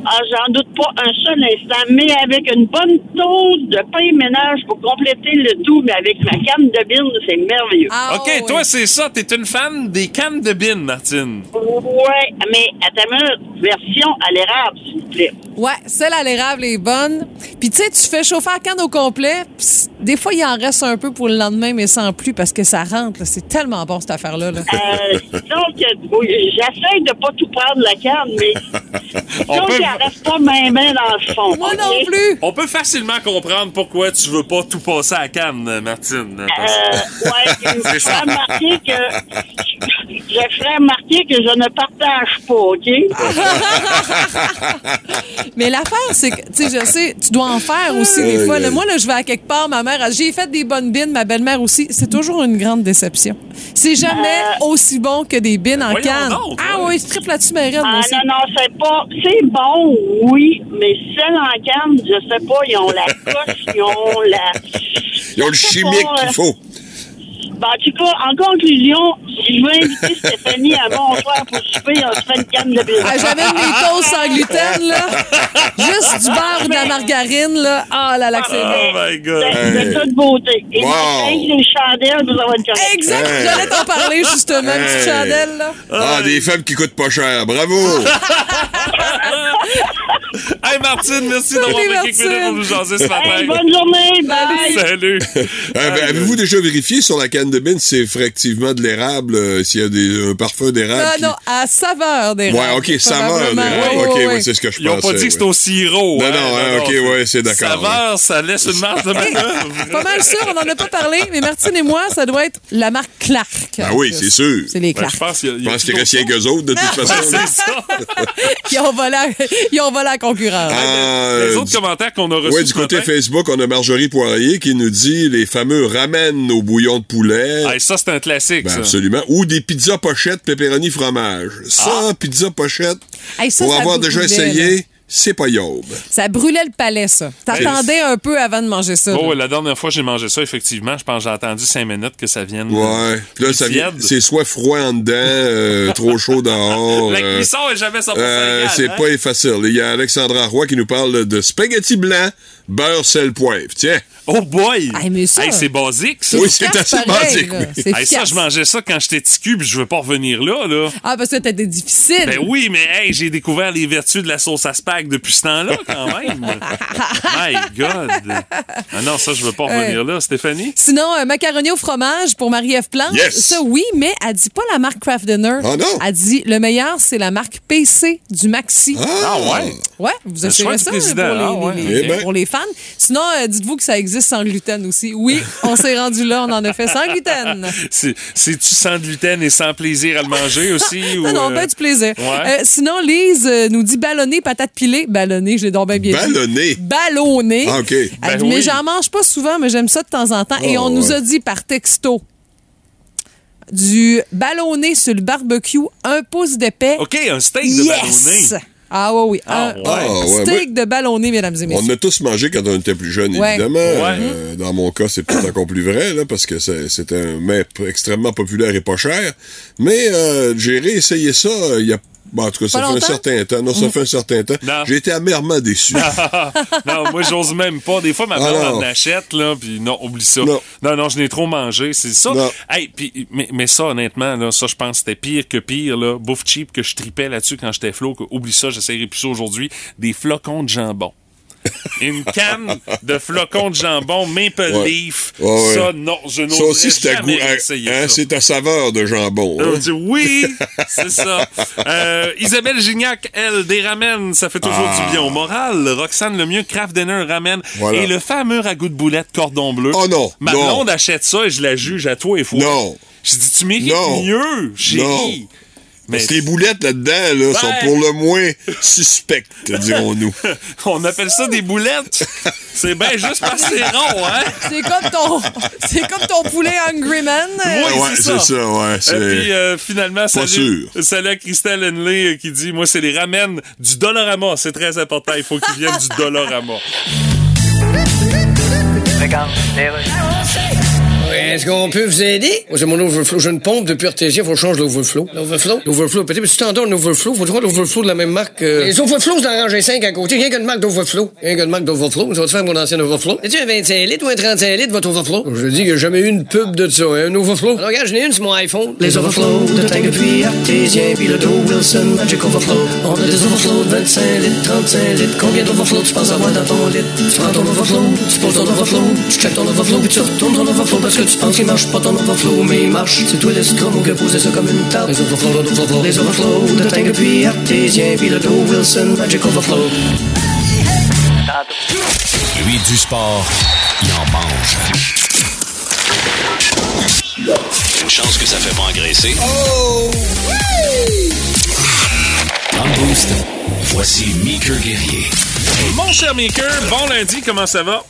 Ah, j'en doute pas un seul instant, mais avec une bonne dose de pain et ménage pour compléter le tout, mais avec la canne de bine, c'est merveilleux. Ah, OK, toi, c'est ça. T'es une fan des cannes de bin, Martine. Ouais, mais à ta minute, version à l'érable, s'il vous plaît. Ouais, celle à l'érable est bonne. Puis tu sais, tu fais chauffer la canne au complet. pis des fois, il en reste un peu pour le lendemain, mais sans plus parce que ça rentre. C'est tellement bon cette affaire-là. là. Euh, *laughs* donc, oui, j'essaie de pas tout prendre la canne, mais On peut- en reste pas main main dans le fond. Moi non plus. On peut facilement comprendre pourquoi tu veux pas tout passer à la canne, Martine. Parce- Euh, ouais, *laughs* je C'est ça. ferais remarquer que je ferais remarquer que je ne partage pas, OK? *laughs* Mais l'affaire, c'est que, tu sais, je sais, tu dois en faire aussi des fois. là. moi, là, je vais à quelque part, ma mère, j'ai fait des bonnes bines, ma belle-mère aussi. C'est toujours une grande déception. C'est jamais aussi bon que des bines en Voyons canne. donc, ah ouais. oui, je triple là-dessus, ma reine, moi Ah non, non, c'est pas. C'est bon, oui, mais celle en canne, je sais pas, ils ont la *laughs* coche, ils ont la. Ils ont le chimique qu'il faut. Ben, en tout cas, en conclusion, si je veux inviter Stéphanie à bonsoir pour souper, on se fait une canne de bine. Ah, J'avais mes toasts sans gluten, là. Juste du beurre, de la margarine, là. Ah là là, c'est Oh bon. my God. de, de toute beauté. Et Wow. les chandelles, vous avez une. Exact, Hey. j'allais t'en parler, justement, une petite Hey. chandelle, là. Ah, des femmes qui coûtent pas cher. Bravo! *laughs* Hey, Martine, merci d'avoir pris quelques minutes pour nous jaser ce matin. Hey, bonne journée, bye! Salut. Avez- Avez-vous déjà vérifié sur la canne de bine si c'est effectivement de l'érable, euh, s'il y a des, un parfum d'érable? Ah qui- non, à saveur des Ouais, ok, saveur d'érable. Ouais, ok, ouais, ouais, ouais. c'est ce que je Ils ont pensais. pas dit que c'était ouais. au sirop. Non, hein, non, hein, ok, ouais, c'est d'accord, Saveur, ça laisse une marge de manœuvre. *laughs* Pas mal sûr, on n'en a pas parlé, mais Martine et moi, ça doit être la marque Clark. Ah oui, c'est sûr. C'est les Ben, Clark. je pense qu'il Je pense reste rien qu'eux autres, de toute façon. *laughs* C'est ça. *laughs* Ils ont volé, à- ils ont volé à la concurrence. Ah, Les euh, autres commentaires qu'on a reçus Ouais, du côté. Facebook, on a Marjorie Poirier qui nous dit les fameux ramen au bouillon de poulet. Hey, ça, c'est un classique, Ben, ça. absolument. Ou des pizzas pochettes pepperoni fromage. Ça, pizza pochette, Hey, ça, pour ça avoir déjà brûlait, essayé, là. c'est pas yob. Ça brûlait le palais, ça. T'attendais un peu avant de manger ça. Oh, la dernière fois que j'ai mangé ça, effectivement, je pense que j'ai attendu cinq minutes que ça vienne. Ouais. Puis là, ça vient- c'est soit froid en dedans, euh, *laughs* trop chaud dehors. La euh, cuisson est jamais 100% euh, c'est hein? pas facile. Il y a Alexandra Roy qui nous parle de spaghetti blanc, beurre, sel, poivre. Tiens. Oh boy! Hey, mais ça- Hey, c'est basique, ça. Oui, c'est assez pareil, basique, oui. Hey, ça, je mangeais ça quand j'étais petit puis je veux pas revenir là, là. Ah, parce que t'étais difficile. Ben oui, mais hey, j'ai découvert les vertus de la sauce à spag depuis ce temps-là, quand *laughs* même. My God! Ah non, ça, je veux pas revenir là. Stéphanie? Sinon, euh, macaroni au fromage pour Marie-Ève Plante. Yes! Ça, oui, mais elle dit pas la marque Kraft Dinner. Ah non? Elle dit le meilleur, c'est la marque PC du Maxi. Ah ouais? Ouais, vous du ça président, pour, les, ah ouais. les- les- Eh ben. pour les fans. Sinon, euh, dites-vous que ça existe sans gluten aussi. Oui, on s'est rendu là, on en a fait sans gluten. C'est- C'est-tu sans gluten et sans plaisir à le manger aussi? *laughs* ou, Non, non, euh, ben du plaisir. Ouais. Euh, sinon, Lise euh, nous dit ballonné, patate pilée. Ballonné, je l'ai donc bien bien dit. Ballonné? Ballonné. Ah, OK. Elle Ben dit, mais j'en mange pas souvent, mais j'aime ça de temps en temps. Et Oh, on nous a dit par texto du ballonné sur le barbecue, un pouce d'épais. OK, un steak de ballonné. Ah oui, oui. Ah, un ouais. Ah, ouais, steak de ballonné, mesdames et On messieurs. en a tous mangé quand on était plus jeune, Ouais. évidemment. Ouais. Euh, dans mon cas, c'est peut-être encore plus vrai, là, parce que c'est c'est un mets extrêmement populaire et pas cher. Mais euh, j'ai réessayé ça euh, il y a Bon, en tout cas, ça Pas fait un certain temps. Non, ça fait un certain temps. J'ai été amèrement déçu. *laughs* non, moi, j'ose même pas. Des fois, ma mère non. en achète, là, puis non, oublie ça. Non. non, non, je n'ai trop mangé, c'est ça. Non. Hey, puis, mais, mais ça, honnêtement, là, ça, je pense que c'était pire que pire, là. Bouffe cheap que je tripais là-dessus quand j'étais flot. que- Oublie ça, j'essayerai plus ça aujourd'hui. Des flocons de jambon. *laughs* Une canne de flocons de jambon Maple Ouais. Leaf. Ouais. Ça, non, je Ça aussi, c'est à goût. hein, hein, c'est à saveur de jambon. Euh, hein. oui, c'est ça. Euh, Isabelle Gignac, elle, des ramen, ça fait toujours Ah. du bien au moral. Roxane Lemieux, Kraft Dinner ramen. Voilà. Et le fameux ragoût de boulettes cordon bleu. Oh non, Ma non. blonde achète ça et je la juge à toi et fois. Non. Je dis, tu mérites Non. mieux, chérie. Parce que les boulettes là-dedans là, sont pour le moins suspectes, dirons-nous. *laughs* On appelle ça des boulettes. C'est bien juste parce que c'est rond, hein? C'est comme ton, c'est comme ton poulet Hungry Man. Oui, ouais, c'est c'est ça. ça, ouais. Et c'est- puis euh, finalement, salut, sûr. salut à Christelle Henley euh, qui dit Moi, c'est les ramen du Dollarama. C'est très important. Il faut qu'ils viennent du Dollarama. Oui, Est-ce qu'on peut vous aider? Moi, c'est mon overflow. J'ai une pompe depuis artésien, faut que je change l'overflow. L'overflow? L'overflow, peut-être, mais si tu t'endors un overflow, faut trouver l'overflow de la même marque. euh. Les overflows, c'est dans rangée 5 à côté. Rien qu'une marque d'overflow. Rien qu'une marque d'overflow. Ça va te faire mon ancien overflow. Es-tu un 25 litres ou un 35 litres, votre overflow? Je dis que j'ai jamais eu une pub de ça, hein, un overflow. Alors, regarde, j'en ai une sur mon iPhone. Les overflows de Tank puis artésien, puis le dos Wilson Magic Overflow. On a des overflows de 25 litres, 35 litres. Combien d'overflows tu penses avoir dans ton lit? Tu prends ton overflow, tu poses ton overflow, tu checkes ton overflow, puis tu retournes ton overflow parce que tu penses qu'il marche pas ton overflow, mais il marche. C'est toi l'escroc qui a posé ça comme une tarte. Les overflows, les overflows, les overflows de Tank puis artésien, puis le dos Wilson Magic Overflow. Lui, du sport, il en mange. Une chance que ça fait pas engraisser. Dans le boost, voici Meeker Guerrier. Mon cher Maker, bon lundi, comment ça va?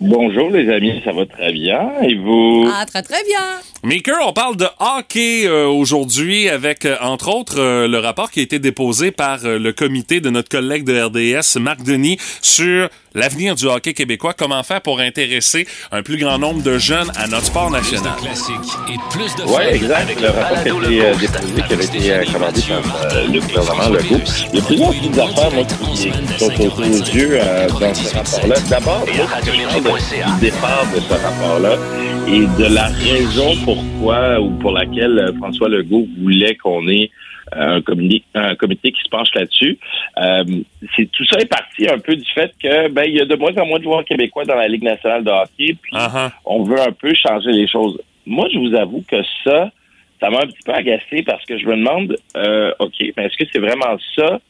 Bonjour les amis, ça va très bien. Et vous? Ah, très, très bien. Maker, on parle de hockey euh, aujourd'hui avec, euh, entre autres, euh, le rapport qui a été déposé par euh, le comité de notre collègue de RDS, Marc Denis, sur l'avenir du hockey québécois. Comment faire pour intéresser un plus grand nombre de jeunes à notre sport national? Oui, exact. Le rapport qui a été euh, déposé, qui avait été euh, commandé par euh, le gouvernement Legault. Il y a plusieurs petites affaires, moi, qui, qui sont aux yeux euh, dans ce rapport-là. D'abord, du départ de ce rapport-là et de la raison pourquoi ou pour laquelle euh, François Legault voulait qu'on ait euh, un comité, un comité qui se penche là-dessus. Euh, c'est tout ça est parti un peu du fait que ben il y a de moins en moins de joueurs québécois dans la Ligue nationale de hockey, puis on veut un peu changer les choses. Moi, je vous avoue que ça, ça m'a un petit peu agacé parce que je me demande, euh, ok, mais est-ce que c'est vraiment ça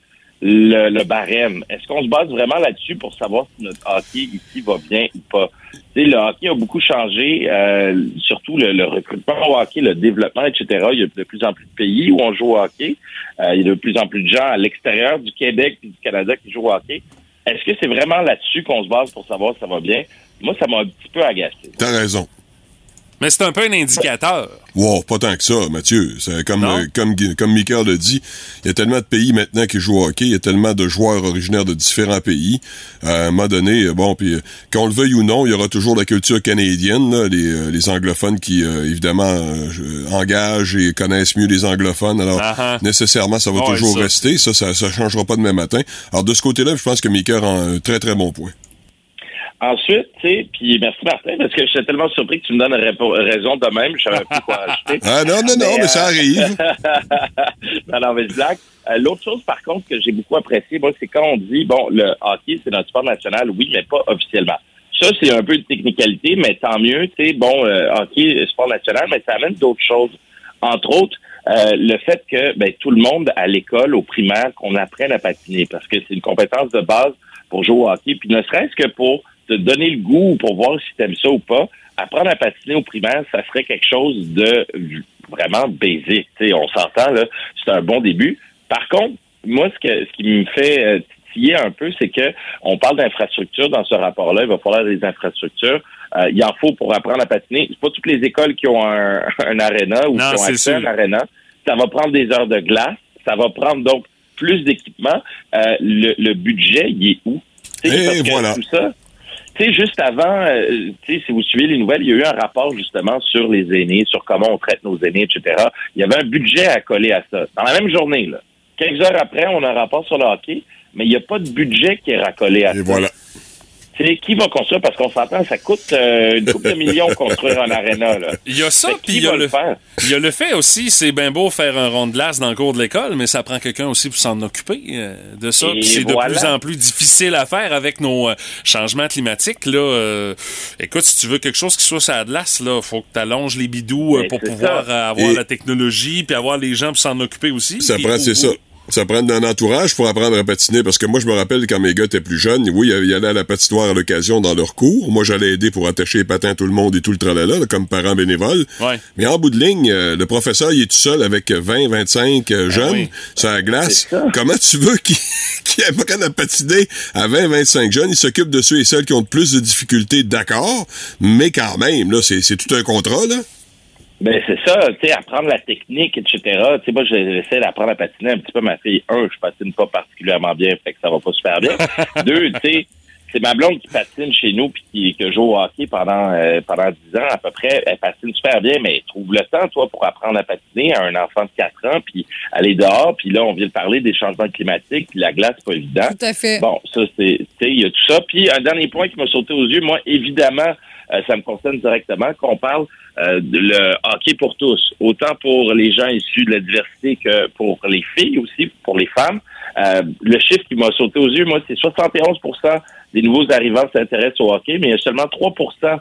le, le barème Est-ce qu'on se base vraiment là-dessus pour savoir si notre hockey ici va bien ou pas? Tu sais, le hockey a beaucoup changé, euh, surtout le, le recrutement au hockey, le développement, etc. Il y a de plus en plus de pays où on joue au hockey. Euh, il y a de plus en plus de gens à l'extérieur du Québec et du Canada qui jouent au hockey. Est-ce que c'est vraiment là-dessus qu'on se base pour savoir si ça va bien? Moi, ça m'a un petit peu agacé. T'as raison. Mais c'est un peu un indicateur. Wow, pas tant que ça, Mathieu. C'est comme, euh, comme, comme Michael l'a dit, il y a tellement de pays maintenant qui jouent au hockey, il y a tellement de joueurs originaires de différents pays. Euh, à un moment donné, euh, bon, puis euh, qu'on le veuille ou non, il y aura toujours la culture canadienne, là, les, les anglophones qui, euh, évidemment, engagent et connaissent mieux les anglophones. Alors, Ah-ha. nécessairement, ça va toujours ça. rester. Ça, ça, ça changera pas demain matin. Alors, de ce côté-là, je pense que Michael a un très, très bon point. Ensuite, tu sais, puis merci Martin, parce que j'étais tellement surpris que tu me donnes raison de même, je savais plus quoi rajouter. Ah, non, non, non, mais ça arrive. *laughs* non, non, mais je blague. Euh, L'autre chose, par contre, que j'ai beaucoup apprécié, moi, c'est quand on dit, bon, le hockey, c'est notre sport national, oui, mais pas officiellement. Ça, c'est un peu de technicalité, mais tant mieux, tu sais, bon, euh, hockey, sport national, mais ça amène d'autres choses. Entre autres, euh, le fait que ben, tout le monde à l'école, au primaire, qu'on apprenne à patiner, parce que c'est une compétence de base pour jouer au hockey, puis ne serait-ce que pour te donner le goût ou pour voir si tu aimes ça ou pas, apprendre à patiner au primaire, ça serait quelque chose de vraiment basique. Tu sais, on s'entend, là, c'est un bon début. Par contre, moi, ce, que, ce qui me fait euh, titiller un peu, c'est que on parle d'infrastructures dans ce rapport-là. Il va falloir des infrastructures. Euh, il en faut pour apprendre à patiner. C'est pas toutes les écoles qui ont un, *laughs* un aréna ou Non, qui ont accès à un aréna. Ça va prendre des heures de glace. Ça va prendre donc plus d'équipement. Euh, le, le budget, il est où? Tu sais, Et parce que voilà. Tout ça, tu sais, juste avant, euh, tu sais, si vous suivez les nouvelles, il y a eu un rapport justement sur les aînés, sur comment on traite nos aînés, etc. Il y avait un budget à coller à ça. Dans la même journée, là. Quelques heures après, on a un rapport sur le hockey, mais il n'y a pas de budget qui est racolé à Et ça. voilà. C'est qui va construire? Parce qu'on s'entend, ça coûte euh, une couple de millions construire un aréna. Là. Il y a ça, puis il y, a le- le faire? il y a le fait aussi, c'est bien beau faire un rond de glace dans le cours de l'école, mais ça prend quelqu'un aussi pour s'en occuper euh, de ça. C'est voilà. de plus en plus difficile à faire avec nos euh, changements climatiques. Là, euh, écoute, si tu veux quelque chose qui soit sur la glace, là, faut que tu allonges les bidous euh, Mais pour pouvoir ça. avoir Et- la technologie, puis avoir les gens pour s'en occuper aussi. Ça prend, c'est ça. Ça prend un entourage pour apprendre à patiner parce que moi, je me rappelle quand mes gars étaient plus jeunes, oui, ils allaient à la patinoire à l'occasion dans leur cours. Moi, j'allais aider pour attacher les patins à tout le monde et tout le tralala, là, comme parent bénévole. Ouais. Mais en bout de ligne, euh, le professeur, il est tout seul avec 20, 25 euh, jeunes oui. sur la glace. Comment tu veux qu'il *laughs* qu'il apprenne à patiner à 20, 25 jeunes? Il s'occupe de ceux et celles qui ont le plus de difficultés, d'accord, mais quand même, là, c'est c'est tout un contrat, là. Ben c'est ça, tu sais, apprendre la technique, etc. Tu sais, moi, j'essaie d'apprendre à patiner un petit peu ma fille. Un, je patine pas particulièrement bien, fait que ça va pas super bien. *laughs* Deux, tu sais, c'est ma blonde qui patine chez nous puis qui, qui joue au hockey pendant euh, pendant 10 ans à peu près. Elle patine super bien, mais trouve le temps, toi, pour apprendre à patiner à un enfant de 4 ans, puis aller dehors. Puis là, on vient de parler des changements climatiques, puis la glace, c'est pas évident. Tout à fait. Bon, ça, c'est, il y a tout ça. Puis un dernier point qui m'a sauté aux yeux, moi, évidemment, euh, ça me concerne directement, qu'on parle euh, de le hockey pour tous, autant pour les gens issus de la diversité que pour les filles aussi, pour les femmes. Euh, le chiffre qui m'a sauté aux yeux, moi, c'est 71% des nouveaux arrivants s'intéressent au hockey, mais il y a seulement 3%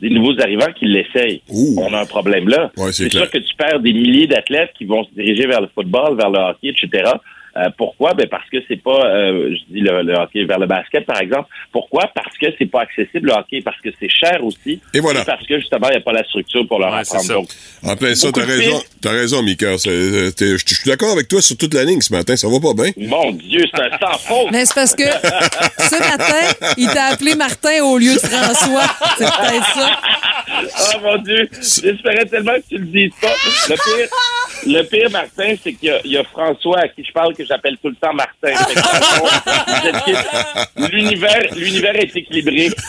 des nouveaux arrivants qui l'essayent. On a un problème là. Ouais, c'est sûr que tu perds des milliers d'athlètes qui vont se diriger vers le football, vers le hockey, etc. Euh, pourquoi? Ben parce que c'est pas, euh, je dis le, le hockey vers le basket, par exemple. Pourquoi? Parce que c'est pas accessible le hockey, parce que c'est cher aussi. Et voilà. parce que justement, il n'y a pas la structure pour leur Ouais, c'est apprendre. ça. Donc, En plein ça, t'as raison, t'as raison, Mika. Je suis d'accord avec toi sur toute la ligne ce matin. Ça va pas bien. mon Dieu, c'est un sans faute! Mais c'est parce que *laughs* ce matin, il t'a appelé Martin au lieu de François. C'est peut-être ça. Oh mon Dieu, j'espérais tellement que tu le dises pas. Le pire, le pire, Martin, c'est qu'il y y, a François à qui je parle que j'appelle tout le temps Martin. L'univers, l'univers est équilibré. *laughs*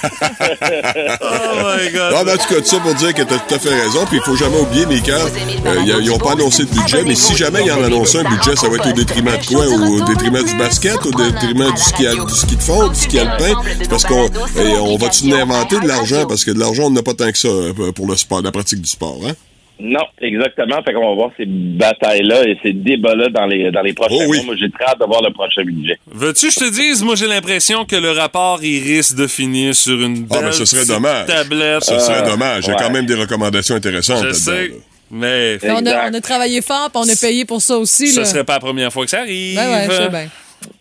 Oh my God. Non, mais en tout cas, tout ça pour dire que t'as tout à fait raison. Puis il faut jamais oublier, Mika, euh, y a- ils ont pas annoncé de budget, mais si jamais ils en annoncent un budget, ça va être au détriment de quoi? Au détriment du basket, au détriment du ski, al- du ski de fond, du ski alpin? C'est parce qu'on eh, on va-tu nous inventer de l'argent? Parce que de l'argent, on n'a pas tant que ça euh, pour le sport, la pratique du sport, hein? Non, exactement. Fait qu'on va voir ces batailles-là et ces débats-là dans les, dans les prochains Oh oui. mois. Moi, j'ai très hâte de voir le prochain budget. Veux-tu que je te dise, moi j'ai l'impression que le rapport il risque de finir sur une Ah, belle ben, ce serait dommage. tablette. Ce serait Euh, dommage. Il y a ouais. quand même des recommandations intéressantes Je sais, mais On a, on a travaillé fort, puis on a payé pour ça aussi. ce là. serait pas la première fois que ça arrive. Ben ouais, je sais bien.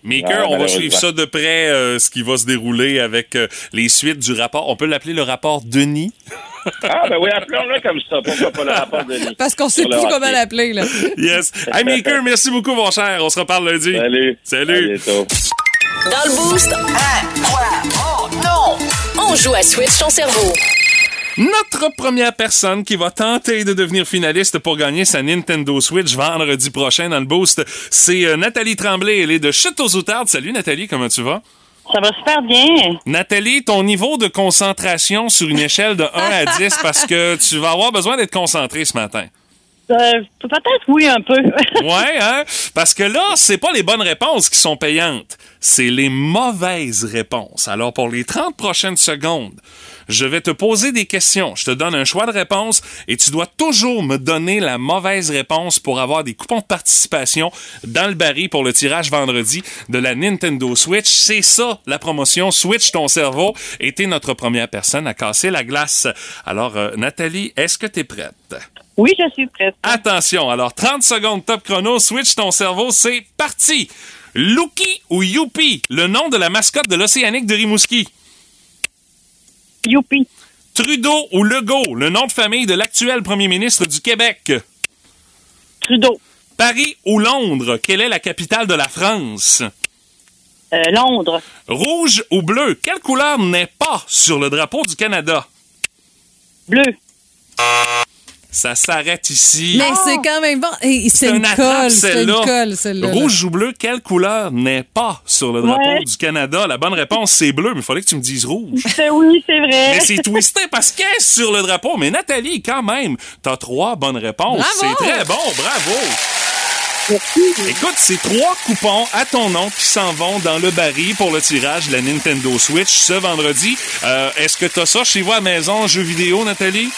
Maker, on va suivre ça de près, euh, ce qui va se dérouler avec euh, les suites du rapport. On peut l'appeler le rapport Denis? Ah, ben oui, appelons-le comme ça. Pourquoi pas le rapport de Denis? Parce qu'on sait plus comment l'appeler. là. Yes. Hey Maker, merci beaucoup mon cher. On se reparle lundi. Salut. Salut. À bientôt. Dans le boost, Oh non! on joue à Switch ton cerveau. Notre première personne qui va tenter de devenir finaliste pour gagner sa Nintendo Switch vendredi prochain dans le boost, c'est euh, Nathalie Tremblay. Elle est de Chute aux Outardes. Salut Nathalie, comment tu vas? Ça va super bien. Nathalie, ton niveau de concentration sur une échelle de 1 à *laughs* 10 parce que tu vas avoir besoin d'être concentré ce matin. Euh, Peut-être oui, un peu. *laughs* Ouais, hein? Parce que là, c'est pas les bonnes réponses qui sont payantes, c'est les mauvaises réponses. Alors, pour les 30 prochaines secondes, je vais te poser des questions. Je te donne un choix de réponse et tu dois toujours me donner la mauvaise réponse pour avoir des coupons de participation dans le baril pour le tirage vendredi de la Nintendo Switch. C'est ça, la promotion Switch ton cerveau. Et t'es notre première personne à casser la glace. Alors, euh, Nathalie, est-ce que t'es prête? Oui, je suis prête. Attention, alors 30 secondes top chrono, switch ton cerveau, c'est parti. Lucky ou Youpi, le nom de la mascotte de l'Océanique de Rimouski? Youpi. Trudeau ou Legault, le nom de famille de l'actuel premier ministre du Québec? Trudeau. Paris ou Londres, quelle est la capitale de la France? Euh, Londres. Rouge ou bleu, quelle couleur n'est pas sur le drapeau du Canada? Bleu. Ça s'arrête ici. Mais c'est quand même bon. Hey, C'est un une attrape, colle. C'est une celle-là. colle, celle-là. Rouge ou bleu, quelle couleur n'est pas sur le drapeau Ouais. du Canada? La bonne réponse, c'est bleu, mais il fallait que tu me dises rouge. *laughs* C'est- Oui, c'est vrai. Mais c'est twisté parce qu'elle est sur le drapeau. Mais Nathalie, quand même, t'as trois bonnes réponses. Bravo! C'est très bon, bravo. Écoute, c'est trois coupons à ton nom qui s'en vont dans le baril pour le tirage de la Nintendo Switch ce vendredi. Euh, Est-ce que tu as ça chez vous à la maison, jeux vidéo, Nathalie?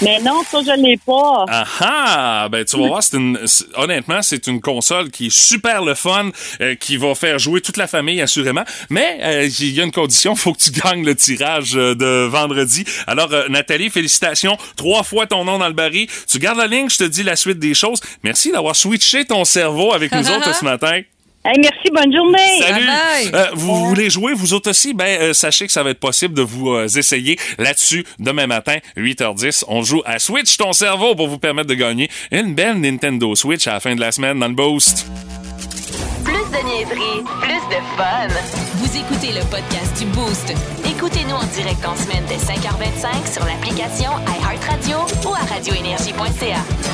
Mais non, ça, je l'ai pas. Ah ah! Ben, tu vas voir, c'est une, c'est- honnêtement, c'est une console qui est super le fun, euh, qui va faire jouer toute la famille, assurément. Mais, euh, il y a une condition, faut que tu gagnes le tirage euh, de vendredi. Alors, euh, Nathalie, félicitations. Trois fois ton nom dans le baril. Tu gardes la ligne, je te dis la suite des choses. Merci d'avoir switché ton cerveau avec nous autres ce *laughs* matin. Hey, merci, bonne journée. Salut! Euh, vous voulez jouer, vous autres aussi? Ben, euh, sachez que ça va être possible de vous euh, essayer là-dessus demain matin, 8h10. On joue à Switch ton cerveau pour vous permettre de gagner une belle Nintendo Switch à la fin de la semaine dans le Boost. Plus de niaiserie, plus de fun. Vous écoutez le podcast du Boost. Écoutez-nous en direct en semaine dès 5h25 sur l'application iHeartRadio ou à radioénergie.ca.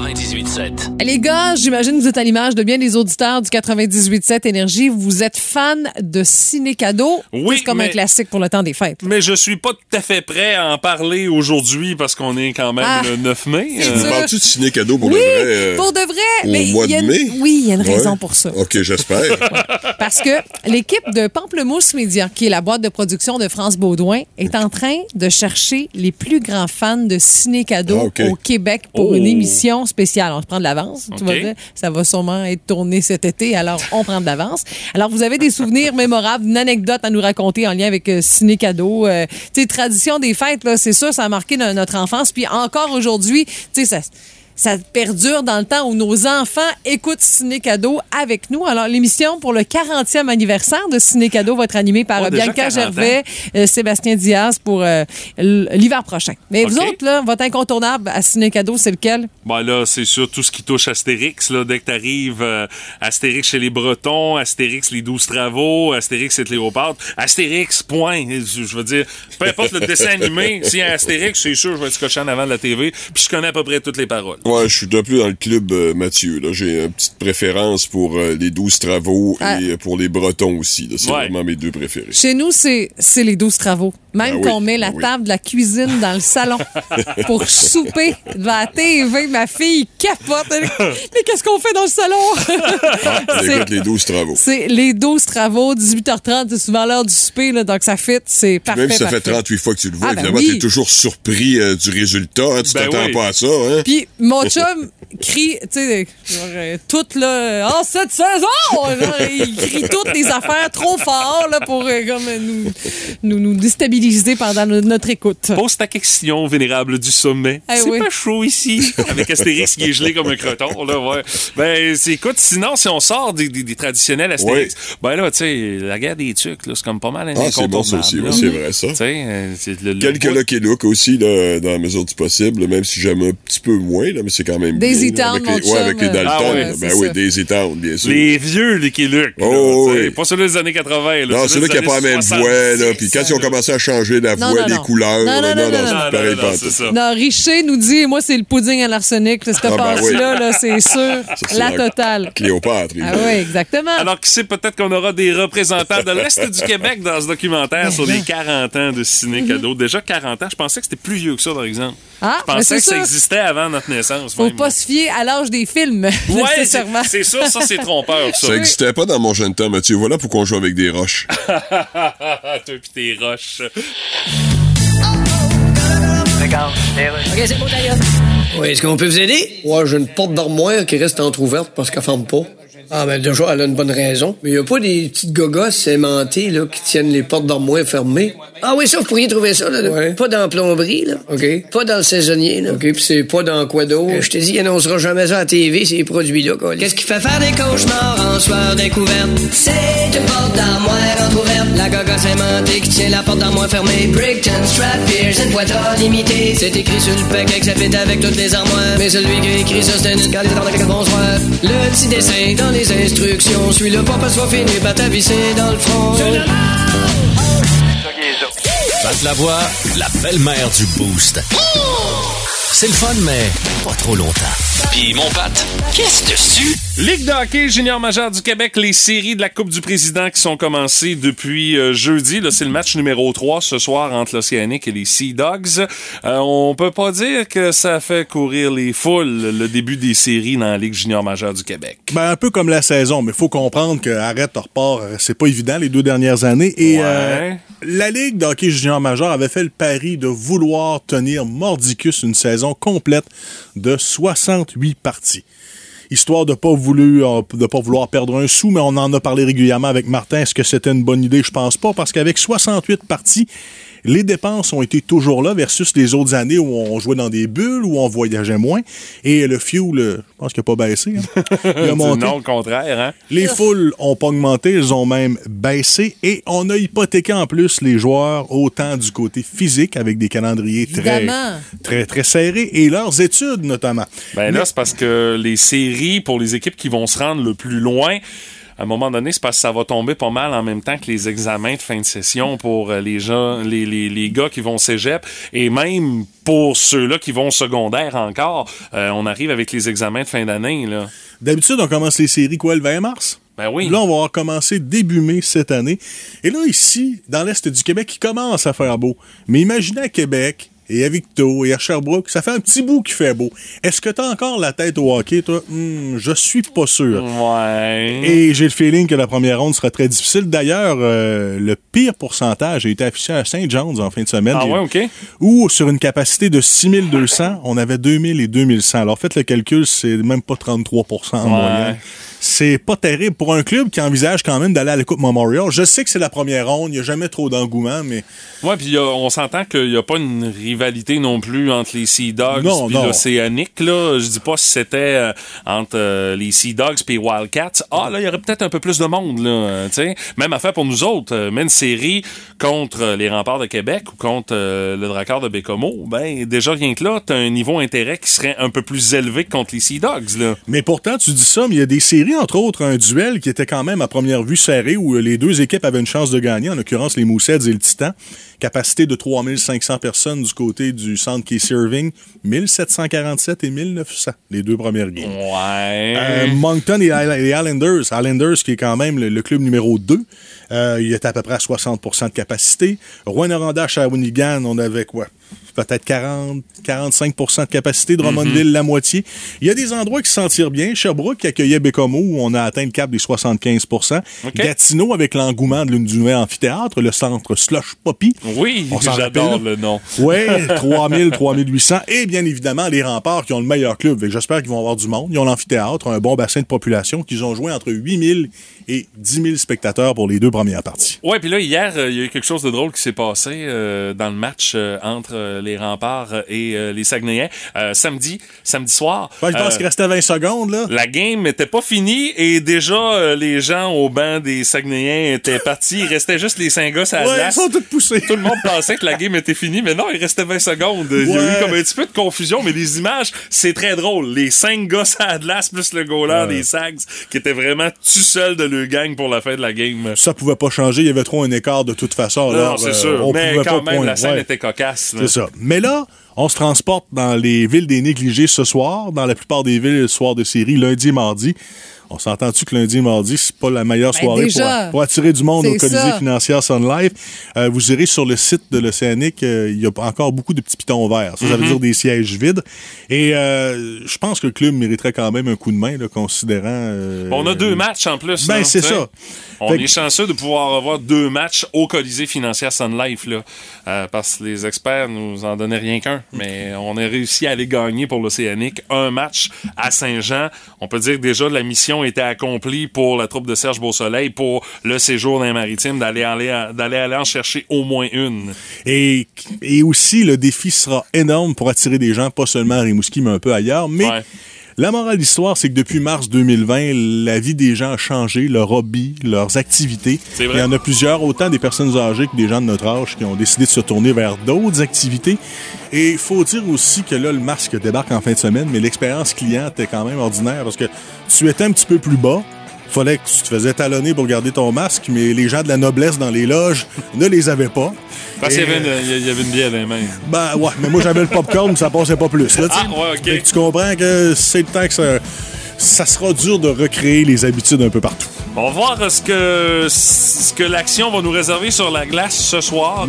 98.7. Les gars, j'imagine que vous êtes à l'image de bien des auditeurs du 98.7 Énergie. Vous êtes fan de ciné cadeau. Oui, C'est comme un classique pour le temps des fêtes. Mais je suis pas tout à fait prêt à en parler aujourd'hui parce qu'on est quand même Ah, le 9 mai. Euh. Parles-tu de ciné-cadeau pour oui, le vrai? euh, pour de vrai. au mais mois il y a de une- mai? Oui, il y a une raison pour ça. OK, j'espère. *laughs* Parce que l'équipe de Pamplemousse Média, qui est la boîte de production de France Baudouin, est en train de chercher les plus grands fans de ciné-cadeau Ah, au Québec pour Oh. une émission spéciale. On se prend de l'avance. Tu OK. vas dire, ça va sûrement être tourné cet été, alors on prend de l'avance. Alors, vous avez des souvenirs *laughs* mémorables, une anecdote à nous raconter en lien avec euh, ciné-cadeau. Euh, tu sais, tradition des fêtes, là, c'est ça, ça a marqué no- notre enfance. Puis encore aujourd'hui, tu sais, ça ça perdure dans le temps où nos enfants écoutent Ciné Cadeau avec nous. Alors, l'émission pour le 40e anniversaire de Ciné Cadeau va être animée par Oh, Bianca 40 Gervais, euh, Sébastien Diaz pour euh, l'hiver prochain. Mais vous autres, là, votre incontournable à Ciné Cadeau, c'est lequel? Ben là, c'est sûr, tout ce qui touche Astérix, là, dès que t'arrives, euh, Astérix chez les Bretons, Astérix les 12 travaux, Astérix et Cléopâtre, Astérix, point. Je je veux dire, peu importe le dessin *laughs* animé, s'il y a Astérix, c'est sûr, je vais être scotché en avant de la TV, puis je connais à peu près toutes les paroles. Ouais, je suis un peu dans le club euh, Mathieu. Là. J'ai une petite préférence pour euh, les 12 travaux Ah. et euh, pour les Bretons aussi. là. C'est Ouais. vraiment mes deux préférés. Chez nous, c'est c'est les 12 travaux. Même Ah oui, qu'on met la ah oui. table de la cuisine dans le salon *laughs* pour souper devant la TV. Ma fille capote. Mais qu'est-ce qu'on fait dans le salon? *laughs* C'est- J'écoute les 12 travaux. C'est les 12 travaux, 18h30, c'est souvent l'heure du souper, là, donc ça fit, c'est parfait. Même si ça fait parfait. 38 fois que tu le vois, Ah, ben évidemment, oui. t'es toujours surpris euh, du résultat. hein. Tu Ben t'attends oui. pas à ça. Hein? Puis mon chum crie, tu sais, genre, euh, toute là, en cette saison, genre, il crie toutes les affaires trop fort là, pour euh, comme, nous, nous, nous déstabiliser pendant no- notre écoute. Pose ta question, vénérable du sommet. Eh c'est oui. pas chaud ici. Avec Astérix qui est gelé comme un croton, là, ouais. Ben, c'est, écoute, sinon, si on sort des, des, des traditionnels Astérix, ben là, tu sais, la guerre des tucs, là, c'est comme pas mal un Ah, c'est bon ça aussi. c'est vrai ça. Tu sais, euh, c'est le, le Quelques Lucky Look aussi, là, dans la mesure du possible, même si j'aime un petit peu moins, là, mais c'est quand même Daisy là, Town, avec mon les, ouais, avec les chum, Dalton. Ah ouais, là. ben oui. Daisy Town, bien sûr. Les vieux Lucky Luke. là, Oh, sais, oui. Pas ceux des années 80. Là, Non, c'est là qu'il n'y a pas la même voix, là. Puis quand ils ont commencé à changer la voix, les couleurs, Non, là, non, non, non, c'est ça. Non, Richer nous dit, moi, c'est le pudding à l'arsenic, là, cette Ah, ben passe-là, là, c'est *laughs* sûr, la totale. Cléopâtre. Ah oui, exactement. Alors, qui sait, peut-être qu'on aura des représentants de l'Est du Québec dans ce documentaire Ben sur les 40 ans de ciné cadeau. Déjà 40 ans, je pensais que c'était plus vieux que ça, par exemple. Ah, je ben, pensais que ça existait avant notre naissance. Faut même. pas se fier à l'âge des films, *laughs* Ouais, c'est nécessairement. c'est sûr, ça, c'est trompeur, ça. Ça n'existait pas dans mon jeune temps, Mathieu. Voilà pour qu'on joue avec des roches. *laughs* Toi pis tes roches. OK, c'est bon, d'ailleurs. Oui, est-ce qu'on peut vous aider? Ouais, j'ai une porte d'armoire qui reste entrouverte parce qu'elle ferme pas. Ah, ben déjà, elle a une bonne raison. Mais il y a pas des petites gogosses aimantées là, qui tiennent les portes d'armoire fermées. Ah oui, ça, vous pourriez trouver ça, là. là. Ouais. Pas dans la plomberie, là. OK. Pas dans le saisonnier, là. OK, puis c'est pas dans quoi d'autre? Euh, je te dis, il annoncera jamais ça à la TV, ces produits-là, quoi. Qu'est-ce qui fait faire des cauchemars en soir découverte? C'est une porte d'armoire entrouverte. La gogosse aimantée qui tient la porte d'armoire fermée. Brickton, Strap, Pierce, une poitrine limitée. C'est écrit sur le paquet que ça fait avec toutes les armoires. Mais celui qui a écrit ça, c'est une bonsoir. Le petit dessin dans les instructions. Suis-le pas parce qu'on finit par t'avisser dans le front. Pat la voix, la belle-mère du Boost. C'est le fun, mais pas trop longtemps. Puis mon pâte, qu'est-ce dessus? Ligue de hockey junior majeur du Québec, les séries de la Coupe du Président qui sont commencées depuis euh, jeudi. Là, c'est le match numéro 3 ce soir entre l'Océanique et les Sea Dogs. Euh, on peut pas dire que ça fait courir les foules le début des séries dans la Ligue junior majeure du Québec. Ben, un peu comme la saison, mais il faut comprendre que arrête repart, euh, c'est pas évident les deux dernières années. Et Ouais. euh, la Ligue de hockey junior majeur avait fait le pari de vouloir tenir Mordicus une saison complète de 68 parties. Histoire de pas euh, pas vouloir perdre un sou, mais on en a parlé régulièrement avec Martin. Est-ce que c'était une bonne idée? Je pense pas, parce qu'avec 68 parties, les dépenses ont été toujours là versus les autres années où on jouait dans des bulles, où on voyageait moins. Et le fuel, euh, je pense qu'il n'a pas baissé. hein. *laughs* Il a monté. non, le contraire, hein? Les foules ont pas augmenté, elles ont même baissé et on a hypothéqué en plus les joueurs autant du côté physique avec des calendriers très, Évidemment. très, très serrés et leurs études notamment. Ben là, c'est parce que les séries pour les équipes qui vont se rendre le plus loin, à un moment donné, c'est parce que ça va tomber pas mal en même temps que les examens de fin de session pour euh, les gens, les, les, les gars qui vont cégep et même pour ceux-là qui vont au secondaire encore. Euh, on arrive avec les examens de fin d'année, là. D'habitude, on commence les séries quoi le 20 mars? Ben oui. Là, on va avoir commencé début mai cette année. Et là, ici, dans l'Est du Québec, il commence à faire beau. Mais imaginez à Québec et à Victo et à Sherbrooke, ça fait un petit bout qui fait beau. Est-ce que t'as encore la tête au hockey, toi? Hmm, je suis pas sûr. Ouais. Et j'ai le feeling que la première ronde sera très difficile. D'ailleurs, euh, le pire pourcentage a été affiché à Saint John's en fin de semaine. Ah ouais, OK. Où, sur une capacité de 6200, on avait 2000 et 2100. Alors, faites le calcul, c'est même pas 33% en Ouais. moyenne. C'est pas terrible pour un club qui envisage quand même d'aller à la Coupe Memorial. Je sais que c'est la première ronde, il n'y a jamais trop d'engouement, mais Ouais, puis on s'entend qu'il n'y a pas une rivalité non plus entre les Sea Dogs et l'Océanique. Là. Je dis pas si c'était euh, entre euh, les Sea Dogs et les Wildcats. Ah, là, il y aurait peut-être un peu plus de monde. Là, euh, tu sais. Même affaire pour nous autres. Euh, une série contre les Remparts de Québec ou contre le Dracard de Bécomo, ben déjà rien que là, tu as un niveau intérêt qui serait un peu plus élevé que contre les Sea Dogs. Là. Mais pourtant, tu dis ça, mais il y a des séries, entre autres, un duel qui était quand même à première vue serré, où euh, les deux équipes avaient une chance de gagner, en l'occurrence les Moussets et le Titan. Capacité de 3500 personnes du côté du centre qui est serving, 1747 et 1900, les deux premières games. Ouais. Euh, Moncton et les Islanders. Islanders, qui est quand même le, le club numéro 2. Euh, il était à peu près à 60% de capacité. Rouen-Noranda, Shawinigan, on avait quoi? Peut-être 40, 45% de capacité. Drummondville, la moitié. Il y a des endroits qui s'en tirent bien. Sherbrooke, qui accueillait Bécomo, où on a atteint le cap des 75% Gatineau, avec l'engouement de l'une du nouvel amphithéâtre, le centre Slush Poppy. Oui, j'adore le nom. Oui, 3000, 3800. Et bien évidemment, les remparts qui ont le meilleur club. J'espère qu'ils vont avoir du monde. Ils ont l'amphithéâtre, un bon bassin de population, qu'ils ont joué entre 8000 et 10 000 spectateurs pour les deux premières parties. Ouais, puis là, hier, euh, il y a eu quelque chose de drôle qui s'est passé euh, dans le match euh, entre les remparts et euh, les Saguenayens. Euh, samedi, samedi soir. Ouais, je pense euh, qu'il restait 20 secondes, là. la game n'était pas finie et déjà euh, les gens au banc des Saguenayens étaient partis. Il restait juste les cinq gars à la Ouais, ils glace. sont tous poussés. Tout le monde pensait que la game était finie, mais non, il restait 20 secondes. Il y a eu comme un petit peu de confusion, mais les images, c'est très drôle. Les cinq gars à la glace plus le goaler des Sags qui était vraiment tout seul de le gang pour la fin de la game. Ça pouvait pas changer. Il y avait trop un écart de toute façon. Non, c'est euh, sûr. on Mais pouvait quand pas même, point- la scène était cocasse. là. Mais là, on se transporte dans les villes des négligés ce soir. Dans la plupart des villes, le soir de série, lundi et mardi. On s'entend-tu que lundi et mardi, c'est pas la meilleure Ben, soirée pour, déjà. pour attirer du monde au Colisée ça. financière Sun Life? Euh, vous irez sur le site de l'Océanique, euh, il y a encore beaucoup de petits pitons verts. Ça, ça veut Mhm. dire des sièges vides. Et euh, je pense que le club mériterait quand même un coup de main, là, considérant... euh, On a deux matchs en plus. Ben, là, c'est ça. On Fait que- est chanceux de pouvoir avoir deux matchs au Colisée financière Sun Life, là, Euh, parce que les experts nous en donnaient rien qu'un. Mais on a réussi à aller gagner pour l'Océanique un match à Saint-Jean. On peut dire que déjà la mission était accomplie pour la troupe de Serge Beausoleil pour le séjour dans les maritimes, d'aller aller, d'aller aller en chercher au moins une. Et, et aussi, le défi sera énorme pour attirer des gens, pas seulement à Rimouski, mais un peu ailleurs. Mais Ouais. La morale de l'histoire, c'est que depuis mars 2020, la vie des gens a changé, leur hobby, leurs activités. Vrai. Il y en a plusieurs, autant des personnes âgées que des gens de notre âge, qui ont décidé de se tourner vers d'autres activités. Et il faut dire aussi que là, le masque débarque en fin de semaine, mais l'expérience client était quand même ordinaire parce que tu étais un petit peu plus bas, fallait que tu te faisais talonner pour garder ton masque, mais les gens de la noblesse dans les loges *laughs* ne les avaient pas. Parce qu'il y avait une- il y avait une bière dans les mains. Ben ouais, mais moi j'avais le popcorn, ça passait pas plus. Là. Ah, ouais, ok. Fait que tu comprends que c'est le temps que ça, ça sera dur de recréer les habitudes un peu partout. On va voir euh, ce que, ce que l'action va nous réserver sur la glace ce soir,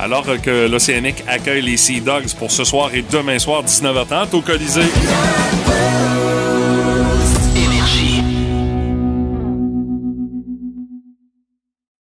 alors que l'Océanique accueille les Sea Dogs pour ce soir et demain soir, 19h30 au Colisée.